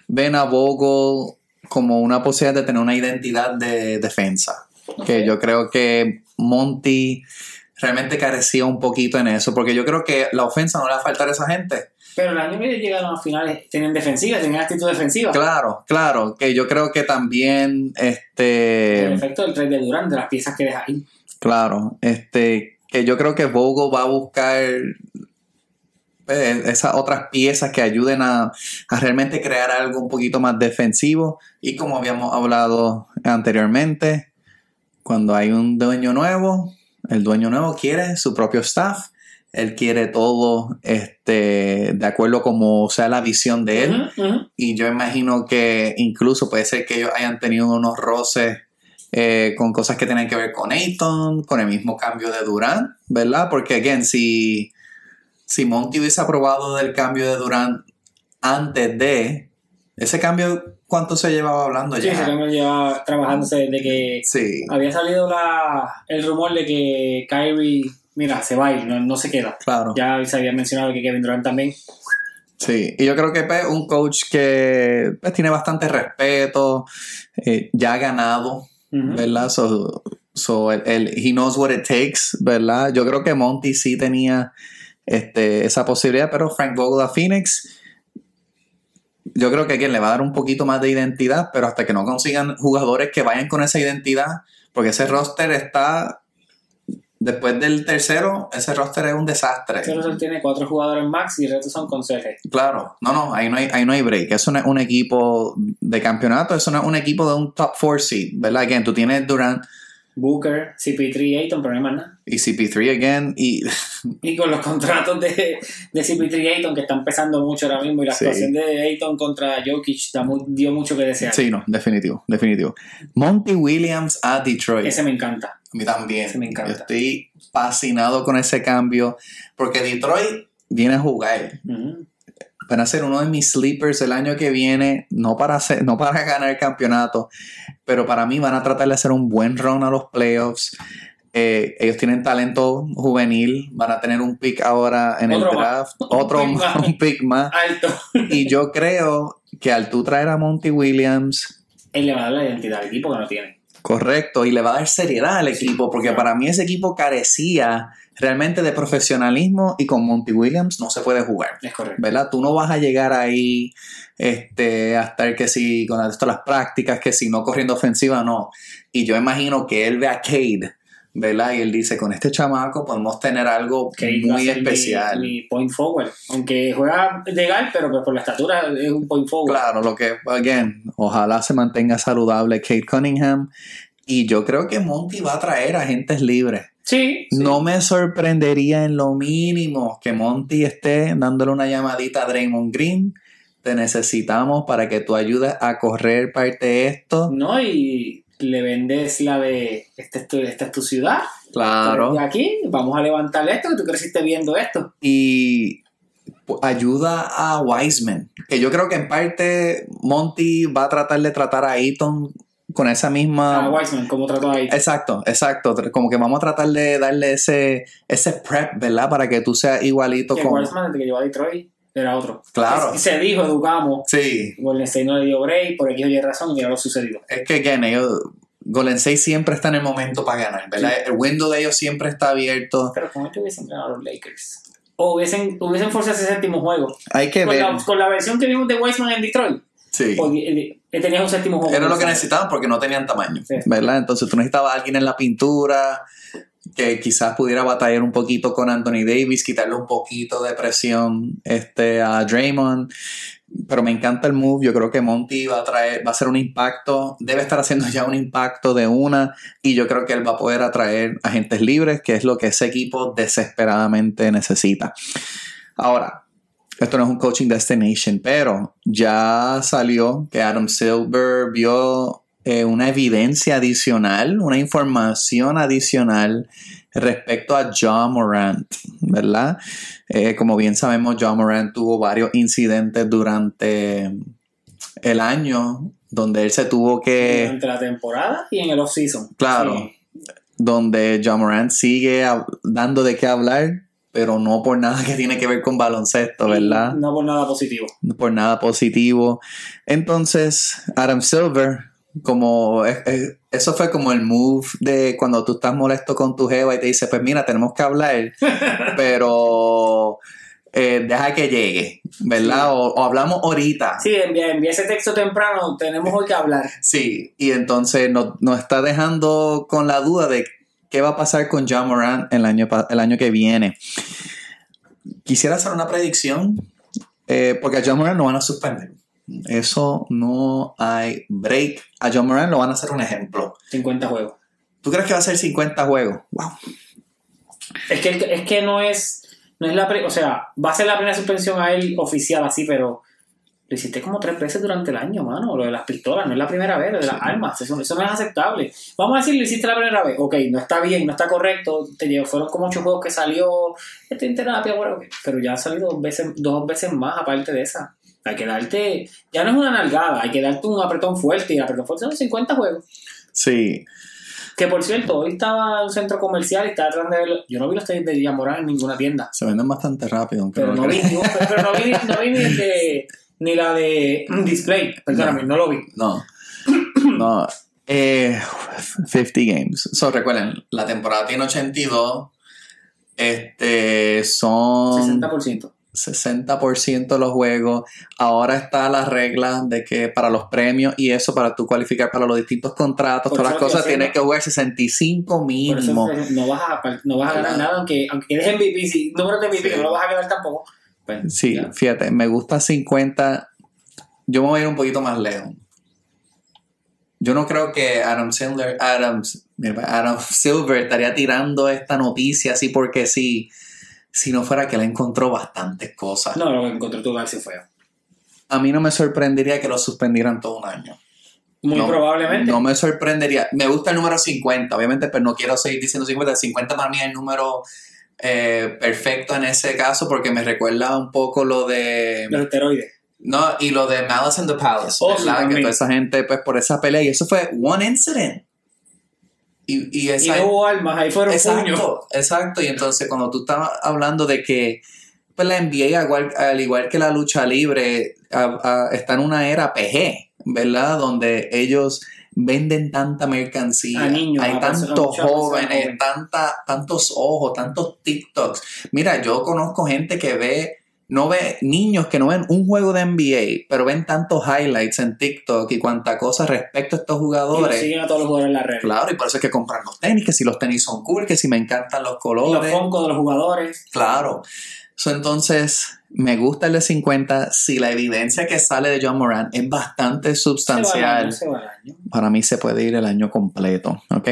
ven a Vogel como una posibilidad de tener una identidad de defensa, que yo creo que Monty realmente carecía un poquito en eso, porque yo creo que la ofensa no le va a faltar a esa gente. Pero el ellos llegaron a finales, tenían defensiva, tenían actitud defensiva. Claro, claro, que yo creo que también, El este, efecto del trade de Durant, de las piezas que deja ahí. claro, este, que yo creo que Vogel va a buscar eh, esas otras piezas que ayuden a, a realmente crear algo un poquito más defensivo y como habíamos hablado anteriormente, cuando hay un dueño nuevo, el dueño nuevo quiere su propio staff, él quiere todo este, de acuerdo como sea la visión de él. Y yo imagino que incluso puede ser que ellos hayan tenido unos roces eh, con cosas que tienen que ver con Ayton, con el mismo cambio de Durant, ¿verdad? Porque, again, si, si Monty hubiese aprobado del cambio de Durant antes de ese cambio, ¿cuánto se llevaba hablando Sí, ya? ese cambio lleva trabajándose desde que Sí, había salido la, el rumor de que Kyrie, mira, se va a ir, no, no se queda. claro. Ya se había mencionado que Kevin Durant también. Sí, y yo creo que pues, un coach que pues, tiene bastante respeto, eh, ya ha ganado. ¿verdad? So, so el, el- he knows what it takes, ¿verdad? Yo creo que Monty sí tenía este, esa posibilidad, pero Frank Vogel a Phoenix, yo creo que quien le va a dar un poquito más de identidad, pero hasta que no consigan jugadores que vayan con esa identidad, porque ese roster está, después del tercero, ese roster es un desastre. Solo tiene cuatro jugadores max y el resto son consejes. Claro, no, no, ahí no hay, ahí no hay break. Es una- un equipo de campeonato, es una- un equipo de un top 4 seed, ¿verdad? Again, tú tienes Durant Booker, CP3, Ayton, pero no hay más nada. y CP3 again, y Y con los contratos de, de CP3 y Ayton que están pesando mucho ahora mismo y la Sí. actuación de Ayton contra Jokic dio mucho que desear. sí, no, definitivo, definitivo. Monty Williams a Detroit. Ese me encanta. A mí también. ese me encanta. Yo estoy fascinado con ese cambio, porque Detroit viene a jugar. Ujú. Van a ser uno de mis sleepers el año que viene, no para, hacer, no para *laughs* ganar el campeonato, pero para mí van a tratar de hacer un buen run a los playoffs. Eh, ellos tienen talento juvenil, van a tener un pick ahora en Otro el más. draft, *laughs* otro pick más. un pick más. Alto. Y yo creo que al tú traer a Monty Williams, Él le va a dar la identidad al equipo que no tiene. correcto, y le va a dar seriedad al equipo, porque claro. para mí ese equipo carecía realmente de profesionalismo y con Monty Williams no se puede jugar. Es correcto. ¿verdad? Tú no vas a llegar ahí este, a estar que si con esto las prácticas, que si no corriendo ofensiva, no. Y yo imagino que él ve a Cade, ¿verdad? Y él dice, con este chamaco podemos tener algo muy mi- especial. Mi, point forward. Aunque juega legal, pero pues por la estatura es un point forward. Claro, lo que, again, ojalá se mantenga saludable Kate Cunningham. Y yo creo que Monty va a traer agentes libres. Sí. sí. No me sorprendería en lo mínimo que Monty esté dándole una llamadita a Draymond Green. Te necesitamos para que tú ayudes a correr parte de esto. No, y le vendes la de esta es tu, esta es tu ciudad. Claro. Aquí, vamos a levantar esto, que tú creciste viendo esto. Y ayuda a Wiseman. Que yo creo que en parte Monty va a tratar de tratar a Eaton con esa misma. A Wiseman, como trató ahí. Exacto, exacto. Como que vamos a tratar de darle ese, ese prep, ¿verdad? Para que tú seas igualito Que con. Wiseman, desde que llegó a Detroit, era otro. Claro. Y se dijo, educamos. Sí, Golden State no le dio break, por aquí oye razón, y mira lo sucedido. es que again, ellos, Golden State siempre está en el momento para ganar, ¿verdad? El window de ellos siempre está abierto. Pero con esto hubiesen ganado los Lakers. O hubiesen, hubiesen forzado ese séptimo juego. Hay que Con ver. la, con la versión que vimos de Wiseman en Detroit, Sí. tenías un séptimo juego. Era lo que necesitaban porque no tenían tamaño, Sí. ¿verdad? Entonces tú necesitabas a alguien en la pintura que quizás pudiera batallar un poquito con Anthony Davis, quitarle un poquito de presión este, a Draymond. Pero me encanta el move. Yo creo que Monty va a traer, va a hacer un impacto, debe estar haciendo ya un impacto de una, y yo creo que él va a poder atraer agentes libres, que es lo que ese equipo desesperadamente necesita. Ahora, esto no es un coaching destination, pero ya salió que Adam Silver vio eh, una evidencia adicional, una información adicional respecto a John Morant, ¿verdad? Eh, como bien sabemos, John Morant tuvo varios incidentes durante el año donde él se tuvo que Durante la temporada y en el off-season. Claro. Sí. donde John Morant sigue dando de qué hablar, pero no por nada que tiene que ver con baloncesto, ¿verdad? No por nada positivo. No por nada positivo. Entonces, Adam Silver, como es- es- eso fue como el move de cuando tú estás molesto con tu jeva y te dice, pues mira, tenemos que hablar, *laughs* pero eh, deja que llegue, ¿verdad? Sí. O, o hablamos ahorita. Sí, envía, envía ese texto temprano, tenemos hoy que hablar. Sí, y entonces nos, nos está dejando con la duda de qué va a pasar con John Morant el año, el año que viene. Quisiera hacer una predicción, eh, porque a John Morant lo van a suspender. Eso no hay break. A John Morant lo van a hacer un ejemplo. 50 juegos. ¿Tú crees que va a ser 50 juegos? Wow. Es que, es que no es, no es la, o sea, va a ser la primera suspensión a él oficial así, pero lo hiciste como tres veces durante el año, mano, lo de las pistolas, no es la primera vez, lo de las armas, eso, eso no es aceptable. Vamos a decir, lo hiciste la primera vez, ok, no está bien, no está correcto, te llevo- fueron como ocho juegos que salió, estoy en terapia, bueno, ok, pero ya han salido dos veces, dos veces más aparte de esa. Hay que darte, ya no es una nalgada, hay que darte un apretón fuerte y el apretón fuerte son 50 juegos. Sí. Que por cierto, hoy estaba en un centro comercial y estaba tratando de ver. Yo no vi los tenis de Yamorán en ninguna tienda. Se venden bastante rápido. Aunque Pero no no vi, pero no vi, no vi ni, el de- *laughs* ni la de *clears throat* Display. Perdóname, no lo vi. No. *clears throat* No. Eh, 50 games. So, recuerden, la temporada tiene 82. Este son 60%. 60% de los juegos. Ahora está la regla de que para los premios y eso, para tú cualificar para los distintos contratos, Por todas las cosas, tienes que jugar 65 Por mínimo. eso no vas a, no vas a ganar nada, aunque, aunque quedes MVP. Si número de MVP Sí. no lo vas a ganar tampoco. Pues, Sí, ya. fíjate, me gusta 50. Yo me voy a ir un poquito más lejos. Yo no creo que Adam Silver, Adam, mira, Adam *laughs* Silver estaría tirando esta noticia así porque sí, si no fuera que él encontró bastantes cosas. No, lo que encontré tu García fue. A mí no me sorprendería que lo suspendieran todo un año. Muy No, probablemente. No me sorprendería. Me gusta el número 50, obviamente, pero no quiero seguir diciendo 50. 50 para mí es el número eh, perfecto en ese caso porque me recuerda un poco lo de... Los esteroides. No, y lo de Malice in the Palace, Oh, sí, que toda esa gente, pues, por esa pelea, y eso fue one incident. Y, y Y esa... no hubo armas, ahí fueron puños. exacto, exacto, y entonces cuando tú estás hablando de que pues, la NBA, al igual, al igual que la lucha libre, a- a- está en una era PG, ¿verdad? Donde ellos venden tanta mercancía, niños, hay tantos jóvenes, tanta, tantos ojos, tantos TikToks. Mira, yo conozco gente que ve, no ve niños que no ven un juego de NBA, pero ven tantos highlights en TikTok y cuanta cosa respecto a estos Y los jugadores. siguen a todos los jugadores en la red. Claro, y por eso es que compran los tenis, que si los tenis son cool, que si me encantan los Los colores. foncos de los jugadores. Claro. So, entonces, me gusta el de 50. Si la evidencia que sale de John Moran es bastante Se va sustancial, año, se va al año. para mí se puede ir el año completo. ¿Ok?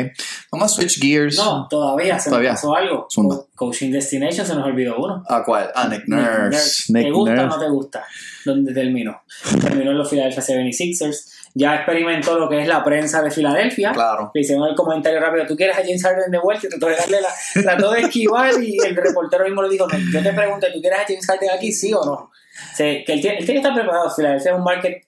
Vamos a switch gears. No, todavía se Todavía. pasó algo. Co- Coaching Destination se nos olvidó uno. ¿A cuál? A Nick Nurse. ¿Te Nick gusta o Nurse. no te gusta? ¿Dónde terminó? Terminó en los Philadelphia 76ers. Ya experimentó lo que es la prensa de Filadelfia. Claro. Le hicieron el comentario rápido, tú quieres a James Harden de vuelta y trató de darle la, trató de esquivar y el reportero mismo le dijo, no, yo te pregunto, ¿tú quieres a James Harden aquí, sí o no? O sea, que él, tiene, él tiene que estar preparado, Filadelfia es un market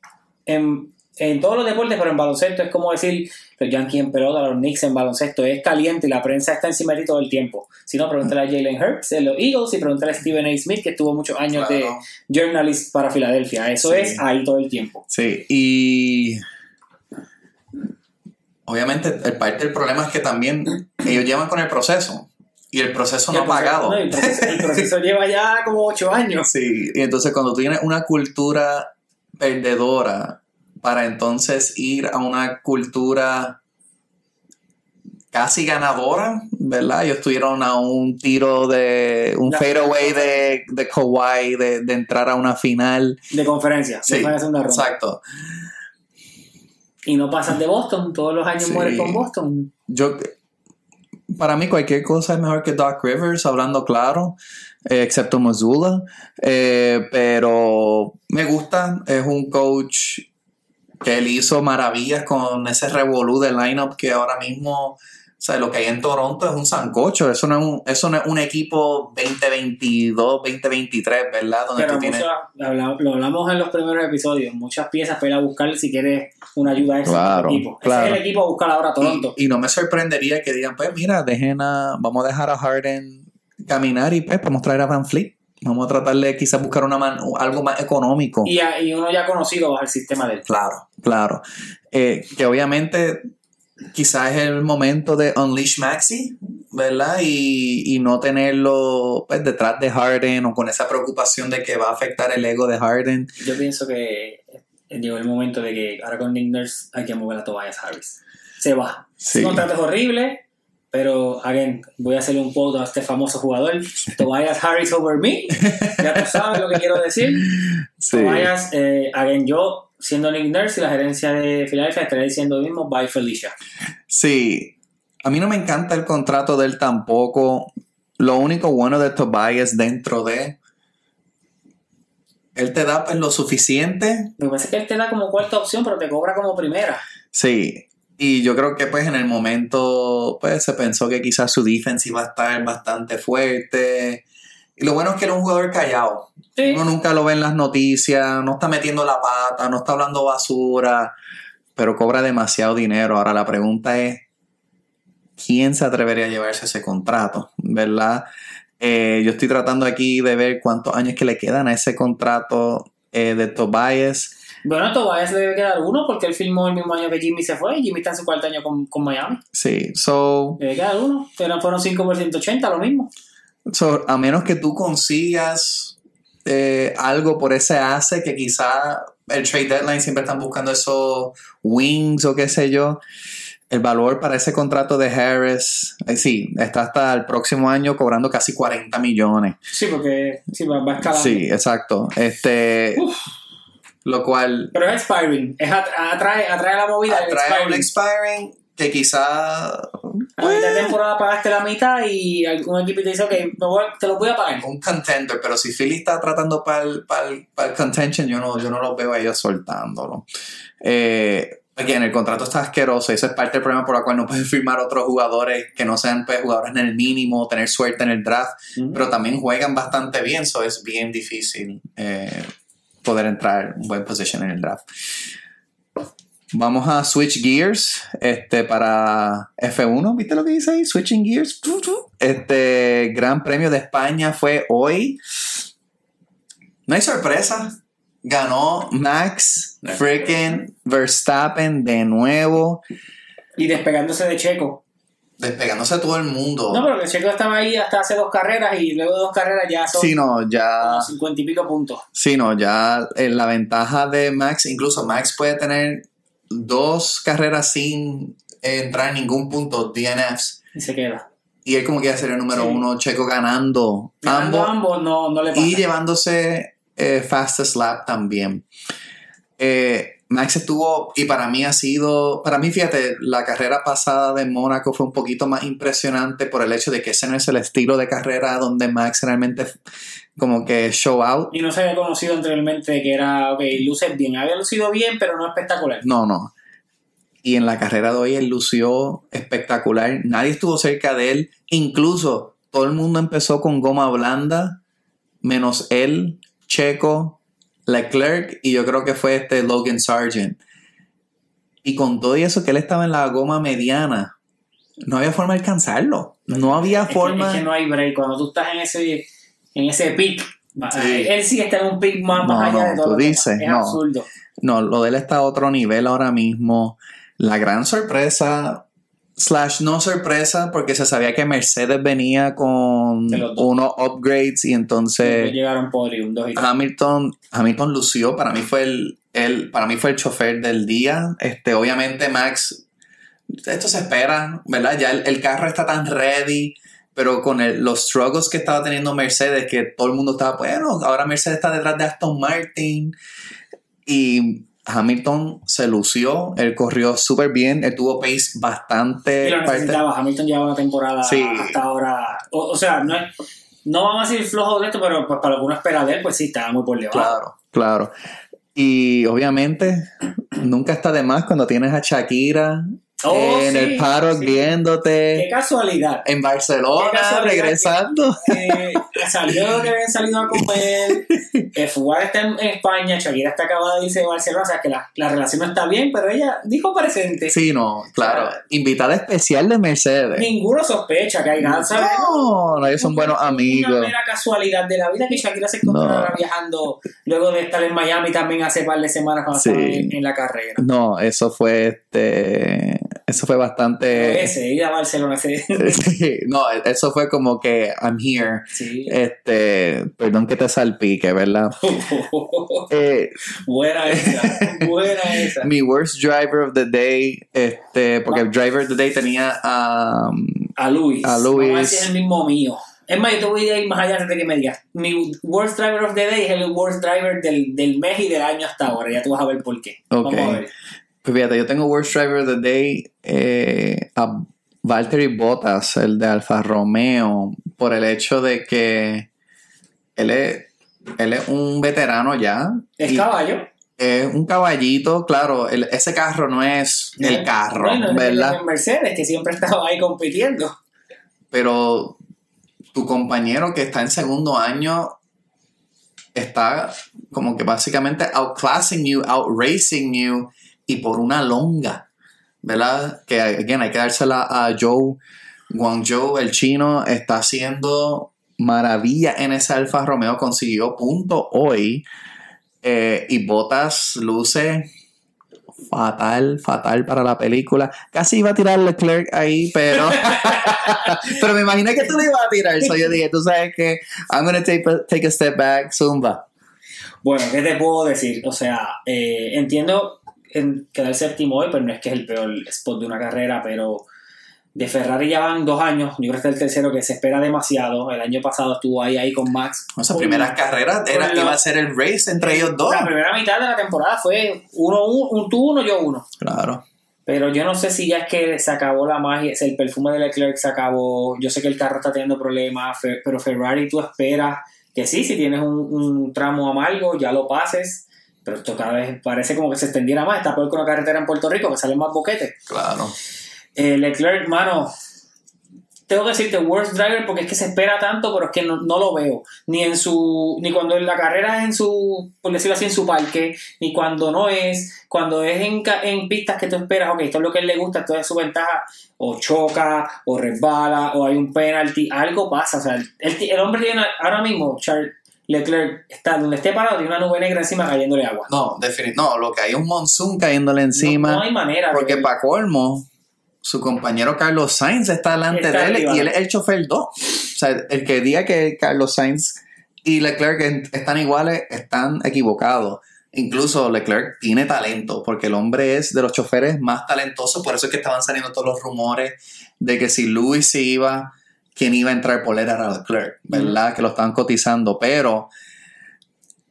en, en todos los deportes, pero en baloncesto es como decir los Yankees en pelota, los Knicks en baloncesto, es caliente y la prensa está encima de ti todo el tiempo. Si no, pregúntale a Jalen Hurts de los Eagles y pregúntale a Stephen A. Smith, que estuvo muchos años de journalist para Filadelfia. Eso Sí. es ahí todo el tiempo. Sí, y obviamente el parte del problema es que también ellos llevan con el proceso y el proceso no ha pagado. no, el, proceso, el proceso *laughs* lleva ya como ocho años. Sí, y entonces cuando tú tienes una cultura perdedora para entonces ir a una cultura casi ganadora, ¿verdad? Ellos estuvieron a un tiro de un fadeaway de, de Kawhi de, de entrar a una final. De conferencia, Sí, de segunda ronda. exacto. Y no pasan de Boston, todos los años Sí. mueres con Boston. Yo, para mí cualquier cosa es mejor que Doc Rivers, hablando claro, eh, excepto Missoula. Eh, pero me gusta, es un coach que él hizo maravillas con ese revolú de lineup que ahora mismo, o sea, lo que hay en Toronto es un sancocho, eso no es un, eso no es un equipo 2022, 2023, ¿verdad? Donde Pero tú tienes... lo hablamos en los primeros episodios, muchas piezas para ir a buscar si quieres una ayuda extra Claro, tu equipo. claro. Ese es el equipo a buscar ahora a Toronto. Y, y no me sorprendería que digan, pues mira, dejen a, vamos a dejar a Harden caminar y pues vamos a traer a Van Fleet. Vamos a tratar de quizás buscar una man- algo más económico. Y, a- y uno ya conocido bajo el sistema del Claro, claro. Eh, que obviamente quizás es el momento de Unleash Maxi, ¿verdad? Y, y no tenerlo pues, detrás de Harden o con esa preocupación de que va a afectar el ego de Harden. Yo pienso que llegó el momento de que ahora con Nick Nurse hay que mover a Tobias Harris. Se va. Sí. Contrato es horrible, pero again, voy a hacerle un quote a este famoso jugador. Tobias Harris over me. Ya tú sabes lo que quiero decir. *laughs* Sí. Tobias, eh, again, yo siendo Nick Nurse y la gerencia de Filadelfia estaría diciendo lo mismo, bye Felicia. Sí. A mí no me encanta el contrato de él tampoco. Lo único bueno de Tobias dentro de. Él te da pues, lo suficiente. Pasa es que él te da como cuarta opción, pero te cobra como primera. Sí. Y yo creo que pues en el momento pues se pensó que quizás su defense iba a estar bastante fuerte. Y lo bueno es que era un jugador callado. Sí. Uno nunca lo ve en las noticias, no está metiendo la pata, no está hablando basura, pero cobra demasiado dinero. Ahora la pregunta es, ¿quién se atrevería a llevarse ese contrato? ¿Verdad? Eh, yo estoy tratando aquí de ver cuántos años que le quedan a ese contrato eh, de Tobias. Bueno, Tobias le debe quedar uno porque él firmó el mismo año que Jimmy se fue. y Jimmy está en su cuarto año con, con Miami. Sí, so, debe quedar uno. Pero fueron 5 por 180, lo mismo. so, a menos que tú consigas eh, algo por ese hace que quizá el trade deadline siempre están buscando esos wings o qué sé yo. El valor para ese contrato de Harris, eh, sí, está hasta el próximo año cobrando casi 40 millones. Sí, porque sí, va, va escalando. Sí, exacto. Este, lo cual Pero es expiring. Es at- atrae, atrae la movida. atrae un expiring. que quizá A mitad de temporada pagaste la mitad y algún equipo te dice, ok, me voy- te lo voy a pagar. un contender, pero si Philly está tratando para el, para el- para el contention, yo no, yo no los veo a ellos soltándolo. Eh, again, el contrato está asqueroso y eso es parte del problema por el cual no pueden firmar otros jugadores que no sean pues, jugadores en el mínimo, tener suerte en el draft, pero también juegan bastante bien, so es bien difícil eh, poder entrar en buen position en el draft. Vamos a switch gears este, para F1. ¿Viste lo que dice ahí? Switching gears. Este Gran Premio de España fue hoy. No hay sorpresa. Ganó Max freaking Verstappen de nuevo, Y despegándose de Checo. Despegándose a todo el mundo. No, pero que Checo estaba ahí hasta hace dos carreras y luego de dos carreras ya son Sí, no, ya. como cincuenta y pico puntos. Sí, no, ya eh, la ventaja de Max, incluso Max puede tener dos carreras sin entrar en ningún punto DNFs. Y se queda. Y él como que ya sería el número Sí. uno, Checo ganando, Ganando ambos ambos no, no le pasa. y llevándose eh, fastest lap también. Eh, Max estuvo, y para mí ha sido, para mí fíjate, la carrera pasada de Mónaco fue un poquito más impresionante por el hecho de que ese no es el estilo de carrera donde Max realmente como que show out. Y no se había conocido anteriormente que era, ok, luces bien. Había lucido bien, pero no espectacular. No, no. Y en la carrera de hoy él lució espectacular. Nadie estuvo cerca de él. Incluso todo el mundo empezó con goma blanda, menos él, Checo, Leclerc y yo creo que fue este Logan Sargent. Y con todo eso que él estaba en la goma mediana, no había forma de alcanzarlo. No había Es que- forma. Es que, no hay break. Cuando tú estás en ese, en ese pick, Sí. él sí está en un pick más, No, más allá no, de todo. tú dices, es no. absurdo. No, lo de él está a otro nivel ahora mismo. La gran sorpresa, slash no sorpresa, porque se sabía que Mercedes venía con unos upgrades y entonces llegaron podium, dos y. Hamilton, Hamilton lució, para mí fue el, el- para mí fue el chofer del día. Este, obviamente Max, esto se espera, ¿verdad? Ya el, el carro está tan ready, pero con el- los struggles que estaba teniendo Mercedes, que todo el mundo estaba, bueno, ahora Mercedes está detrás de Aston Martin y Hamilton se lució, él corrió súper bien, él tuvo pace bastante Y lo parte- necesitaba. Hamilton llevaba una temporada Sí. hasta ahora. O, o sea, no, no vamos a decir flojo de esto, pero pues, para lo que uno espera de él, pues sí, estaba muy por debajo. Claro, claro. Y obviamente, nunca está de más cuando tienes a Shakira Oh, en sí, el paddock sí. viéndote Qué casualidad. en Barcelona, casualidad regresando. Eh, salió que habían salido a comer. *laughs* Eh, Fugar está en España, Shakira está acabada de irse de Barcelona, o sea que la, la relación no está bien, pero ella dijo presente. Sí, no, claro. Invitada especial de Mercedes. Ninguno sospecha que hay nada, ¿sabes? No, no, ellos son buenos Una amigos. mera casualidad de la vida que Shakira se encontrara No. viajando luego de estar en Miami también hace par de semanas cuando Sí. estaba en, en la carrera. No, eso fue este. Eso fue bastante. A Barcelona. *laughs* Sí, no, eso fue como que I'm here. Sí. Este, perdón que te salpique, ¿verdad? *laughs* Eh, buena esa, buena esa. *laughs* mi worst driver of the day, este, porque el driver of the day tenía um, A Luis. A a Luis. es el mismo mío. Es más, yo te voy a ir más allá antes de que me digas. Mi worst driver of the day es el worst driver del, del mes y del año hasta ahora. Ya tú vas a ver por qué. Ok. Vamos a ver. Pues fíjate, yo tengo Worst Driver of the Day eh, a Valtteri Bottas, el de Alfa Romeo, por el hecho de que él es, él es un veterano ya. Es caballo. Es un caballito, claro, el- ese carro no es el carro, Bueno, es ¿verdad? el Mercedes, que siempre *laughs* estaba ahí compitiendo. Pero tu compañero que está en segundo año está como que básicamente outclassing you, outracing you y por una longa, ¿verdad? Que again, hay que dársela a Joe Guangzhou, el chino, está haciendo maravilla en ese Alfa Romeo, consiguió punto hoy eh, y Botas luce fatal, fatal para la película. Casi iba a tirar Leclerc ahí, pero *laughs* pero me imaginé que tú le ibas a tirar. So yo dije, tú sabes que I'm gonna take a, take a step back, Zumba. Bueno, ¿qué te puedo decir? O sea, eh, entiendo en quedar séptimo hoy, pero no es que es el peor spot de una carrera, pero de Ferrari ya van dos años, yo creo que este es el tercero que se espera demasiado. El año pasado estuvo ahí, ahí con Max. Esas primeras carreras era, la- iba a ser el race entre ellos dos. La primera mitad de la temporada fue uno, uno, un, tú uno, yo uno. Claro. Pero yo no sé si ya es que se acabó la magia, el perfume de Leclerc se acabó. Yo sé que el carro está teniendo problemas, pero Ferrari tú esperas que sí, si tienes un, un tramo amargo, ya lo pases. Pero esto cada vez parece como que se extendiera más. Está peor que una carretera en Puerto Rico, que salen más boquetes. Claro. Eh, Leclerc, mano, tengo que decirte worst driver porque es que se espera tanto, pero es que no, no lo veo. Ni en su, ni cuando en la carrera es en su, por decirlo así, en su parque, ni cuando no es, cuando es en, ca- en pistas que tú esperas, ok, esto es lo que a él le gusta, esto es su ventaja, o choca, o resbala, o hay un penalty, algo pasa. O sea, el, el hombre tiene ahora mismo, Charles Leclerc está donde esté parado, tiene una nube negra encima cayéndole agua. No, defini- no, lo que hay es un monsoon cayéndole encima. No, no hay manera. porque para colmo, su compañero Carlos Sainz está delante Está de él arriba. y él es el chofer 2. O sea, el que diga que Carlos Sainz y Leclerc están iguales, están equivocados. Incluso Leclerc tiene talento, porque el hombre es de los choferes más talentosos, por eso es que estaban saliendo todos los rumores de que si Lewis se iba, quien iba a entrar por él era Leclerc, ¿verdad? Que lo estaban cotizando, pero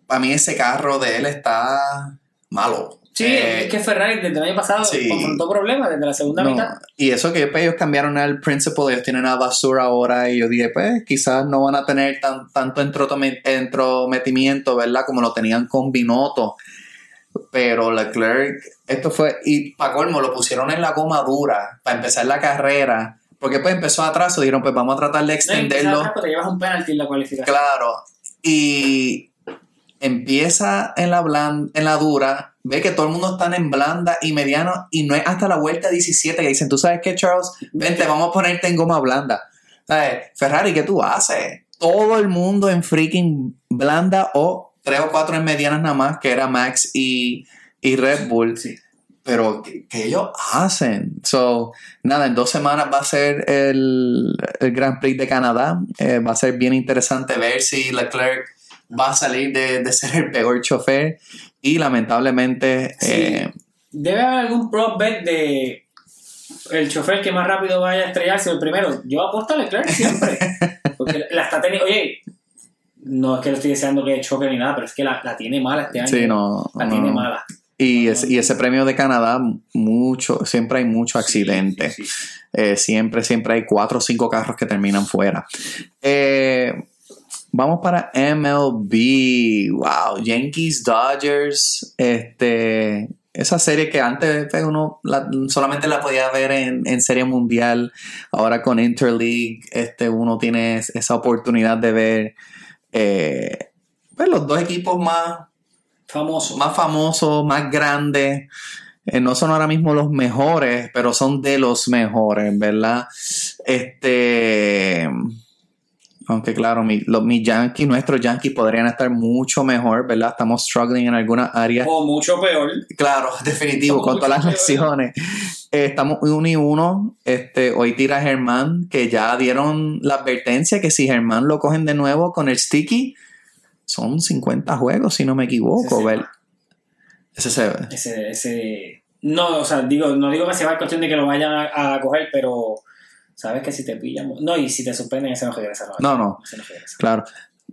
para mí ese carro de él está malo. Sí, Eh, es que Ferrari desde el año pasado sí. confrontó problemas desde la segunda no, mitad. Y eso que ellos cambiaron al principal, ellos tienen a basura ahora y yo dije, pues quizás no van a tener tan, tanto entrometimiento, ¿verdad? Como lo tenían con Binotto. Pero Leclerc, esto fue, y para colmo, lo pusieron en la goma dura para empezar la carrera. Porque pues empezó atrás, y dijeron, pues vamos a tratar de No, extenderlo. pero te llevas un penalti en la cualificación. Claro. Y empieza en la, blan- en la dura, ve que todo el mundo está en blanda y mediano, y no es hasta la vuelta 17 que dicen, tú sabes qué, Charles, vente, vamos a ponerte en goma blanda. ¿Sabes? Ferrari, ¿qué tú haces? Todo el mundo en freaking blanda o tres o cuatro en medianas nada más, que era Max y, y Red Bull. Sí. Pero, ¿qué, qué ellos hacen? So, nada, en dos semanas va a ser el, el Grand Prix de Canadá. Eh, va a ser bien interesante ver si Leclerc va a salir de, de ser el peor chofer. Y lamentablemente, Sí. eh, Debe haber algún prop bet de el chofer que más rápido vaya a estrellarse el primero. Yo apuesto a Leclerc siempre. *laughs* Porque la está teniendo. Oye, no es que le estoy deseando que choque ni nada, pero es que la, la tiene mala este año. sí, no. La no. tiene mala. Y, ese, y ese premio de Canadá, mucho, siempre hay mucho accidente. Sí, sí, sí. Eh, siempre, siempre hay cuatro o cinco carros que terminan fuera. Eh, vamos para MLB. Wow, Yankees, Dodgers. Este, esa serie que antes pues, uno la- solamente la podía ver en, en serie mundial. Ahora con Interleague, este, uno tiene es- esa oportunidad de ver eh, pues, los dos equipos más Famoso. más famosos, más grandes. Eh, no son ahora mismo los mejores, pero son de los mejores, ¿verdad? Este. Aunque claro, mi- mis Yankees, nuestros Yankees podrían estar mucho mejor, ¿verdad? Estamos struggling en algunas áreas. O mucho peor. Claro, *laughs* definitivo, Estamos con todas las lesiones. Eh, estamos uno y uno. Este, hoy tira Germán, que ya dieron la advertencia que si Germán lo cogen de nuevo con el sticky, son 50 juegos, si no me equivoco, Ese. Ese se Ese, ese. No, o sea, digo, no digo que se va a cuestión de que lo vayan a, a coger, pero sabes que si te pillan. No, y si te suspenden, ese no regresa. No, no. Ese no regresa. Claro.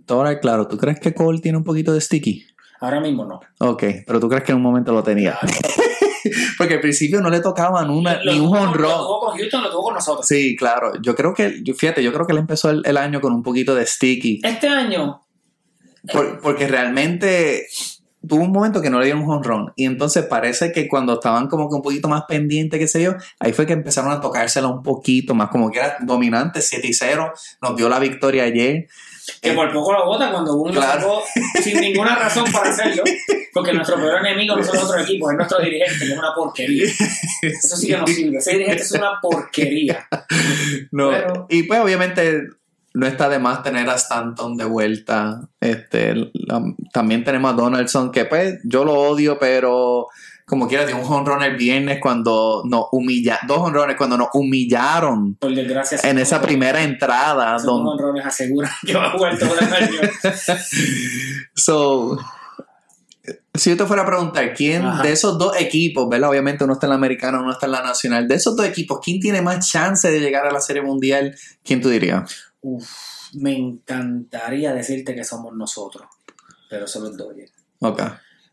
Ahora, claro, ¿tú crees que Cole tiene un poquito de sticky? Ahora mismo no. Ok, pero tú crees que en un momento lo tenía. *laughs* Porque al principio no le tocaban una, Lo ni un tuvo- Lo honrón. tuvo con Houston, lo tuvo con nosotros. Sí, claro. Yo creo que, fíjate, yo creo que él empezó el, el año con un poquito de sticky. Este año, Por- porque realmente tuvo un momento que no le dieron un honrón. Y entonces parece que cuando estaban como que un poquito más pendientes, qué sé yo, ahí fue que empezaron a tocársela un poquito más, como que era dominante, 7 y 0. Nos dio la victoria ayer. que Eh, por poco lo vota cuando uno Claro. sacó sin ninguna razón para hacerlo, porque nuestro peor enemigo no son los otros equipos, es nuestro dirigente, que es una porquería. Eso sí que no sirve. Ese dirigente es una porquería. No, Pero- Y pues obviamente no está de más tener a Stanton de vuelta. Este, la- también tenemos a Donaldson, que pues yo lo odio, pero como quiera, dio un honrón el viernes cuando nos humillaron, dos honrones cuando nos humillaron Por desgracia. en esa primera entrada. Esos honrones aseguran que va a jugar todo el año. so, si yo te fuera a preguntar, ¿quién Ajá. de esos dos equipos, ¿verdad? Obviamente uno está en la americana, uno está en la nacional, de esos dos equipos, ¿quién tiene más chance de llegar a la serie mundial? ¿Quién tú dirías? Uf, me encantaría decirte que somos nosotros, pero son los Dodgers. Ok.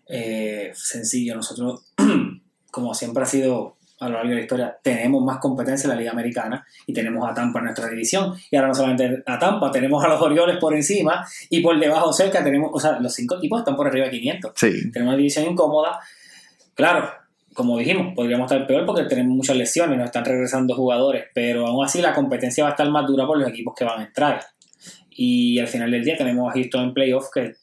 Eh, sencillo, nosotros, *clears throat* como siempre ha sido a lo largo de la historia, tenemos más competencia en la Liga Americana y tenemos a Tampa en nuestra división. Y ahora no solamente a Tampa, tenemos a los Orioles por encima y por debajo cerca tenemos, o sea, los cinco equipos están por arriba de 500. Sí. Tenemos una división incómoda. Claro, como dijimos, podríamos estar peor porque tenemos muchas lesiones, nos están regresando jugadores, pero aún así la competencia va a estar más dura por los equipos que van a entrar. Y al final del día tenemos a Houston en playoff que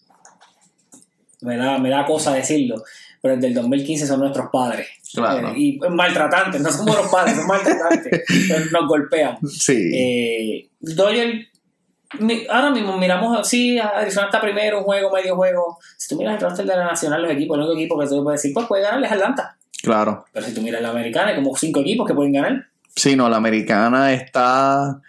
me da, me da cosa decirlo, pero desde el 2015 son nuestros padres. Claro. Eh, y maltratantes, no son buenos padres, son maltratantes, *laughs* nos golpean. Sí. Eh, ahora mismo miramos, sí, Arizona está primero, un juego, medio juego. Si tú miras el roster de la Nacional, los equipos, el único equipo que tú puedes decir, pues puede ganar es Atlanta. Claro. Pero si tú miras la americana, hay como cinco equipos que pueden ganar. Sí, no, la americana está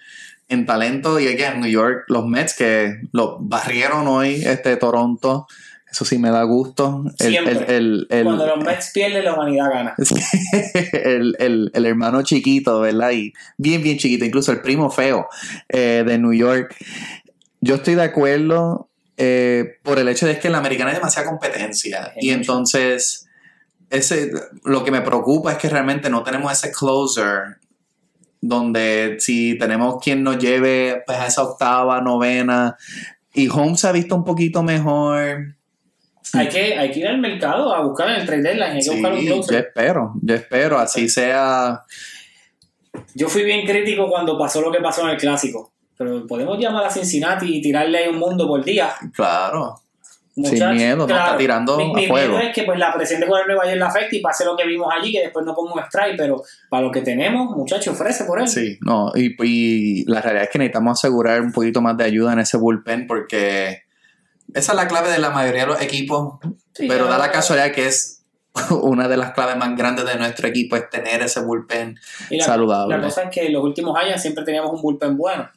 en talento y aquí en New York, los Mets que lo barrieron hoy, este Toronto, eso sí me da gusto. El, Cuando los Mets pierden, la humanidad gana. *laughs* el, el- el hermano chiquito, ¿verdad? Y bien, bien chiquito, incluso el primo feo eh, de New York. Yo estoy de acuerdo eh, por el hecho de que en la americana hay demasiada competencia. Y entonces, ese, lo que me preocupa es que realmente no tenemos ese closer donde si tenemos quien nos lleve pues, a esa octava, novena. Y Holmes se ha visto un poquito mejor. Hay que, hay que ir al mercado a buscar en el trade deadline, hay que Sí, buscar un yo closer. espero, yo espero, así sea. Yo fui bien crítico cuando pasó lo que pasó en el clásico. Pero podemos llamar a Cincinnati y tirarle ahí un mundo por día. Claro, Sin Muchachos, miedo, no está tirando mi, a mi fuego. miedo es que pues la presión de jugar en Nueva York la afecte y pase lo que vimos allí, que después no pongo un strike, pero para lo que tenemos, muchachos, ofrece por él. Sí, no, y, y la realidad es que necesitamos asegurar un poquito más de ayuda en ese bullpen porque esa es la clave de la mayoría de los equipos, Sí, pero da la casualidad que es *laughs* una de las claves más grandes de nuestro equipo es tener ese bullpen y la, saludable. la cosa es que en los últimos años siempre teníamos un bullpen bueno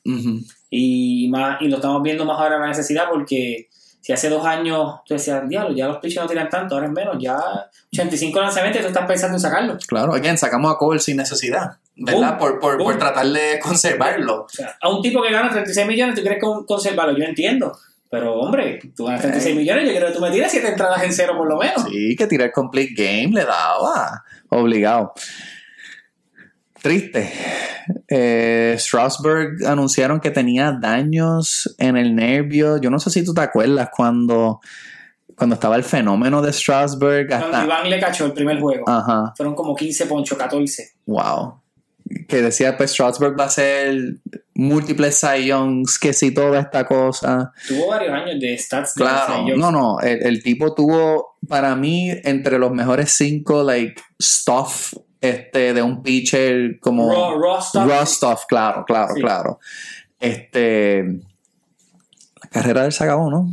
y más y lo estamos viendo más ahora la necesidad porque si hace dos años tú decías, diablo, ya los pitchers no tiran tanto, ahora es menos, ya 85 lanzamientos y tú estás pensando en sacarlo. Claro, again, sacamos a Cole sin necesidad, ¿verdad? Boom, por, por, por tratar de conservarlo. O sea, a un tipo que gana 36 millones, tú quieres con- conservarlo, yo entiendo. Pero, hombre, tú ganas 36 millones, yo quiero que tú me tires 7 entradas en cero por lo menos. Sí, que tirar complete game le daba. Obligado. Triste. Eh, Strasburg anunciaron que tenía daños en el nervio. Yo no sé si tú te acuerdas cuando, cuando estaba el fenómeno de Strasburg. Cuando Hasta, Iván le cachó el primer juego, ajá, fueron como 15 poncho, 14. wow. Que decía, pues Strasburg va a ser múltiples Youngs, que si toda esta cosa. Tuvo varios años de stats. de Claro, no, no, el, el tipo tuvo para mí entre los mejores cinco, like, stuff este, de un pitcher como Raw, raw stuff. raw stuff, claro, claro, Sí. claro. Este, la carrera del acabó, ¿no?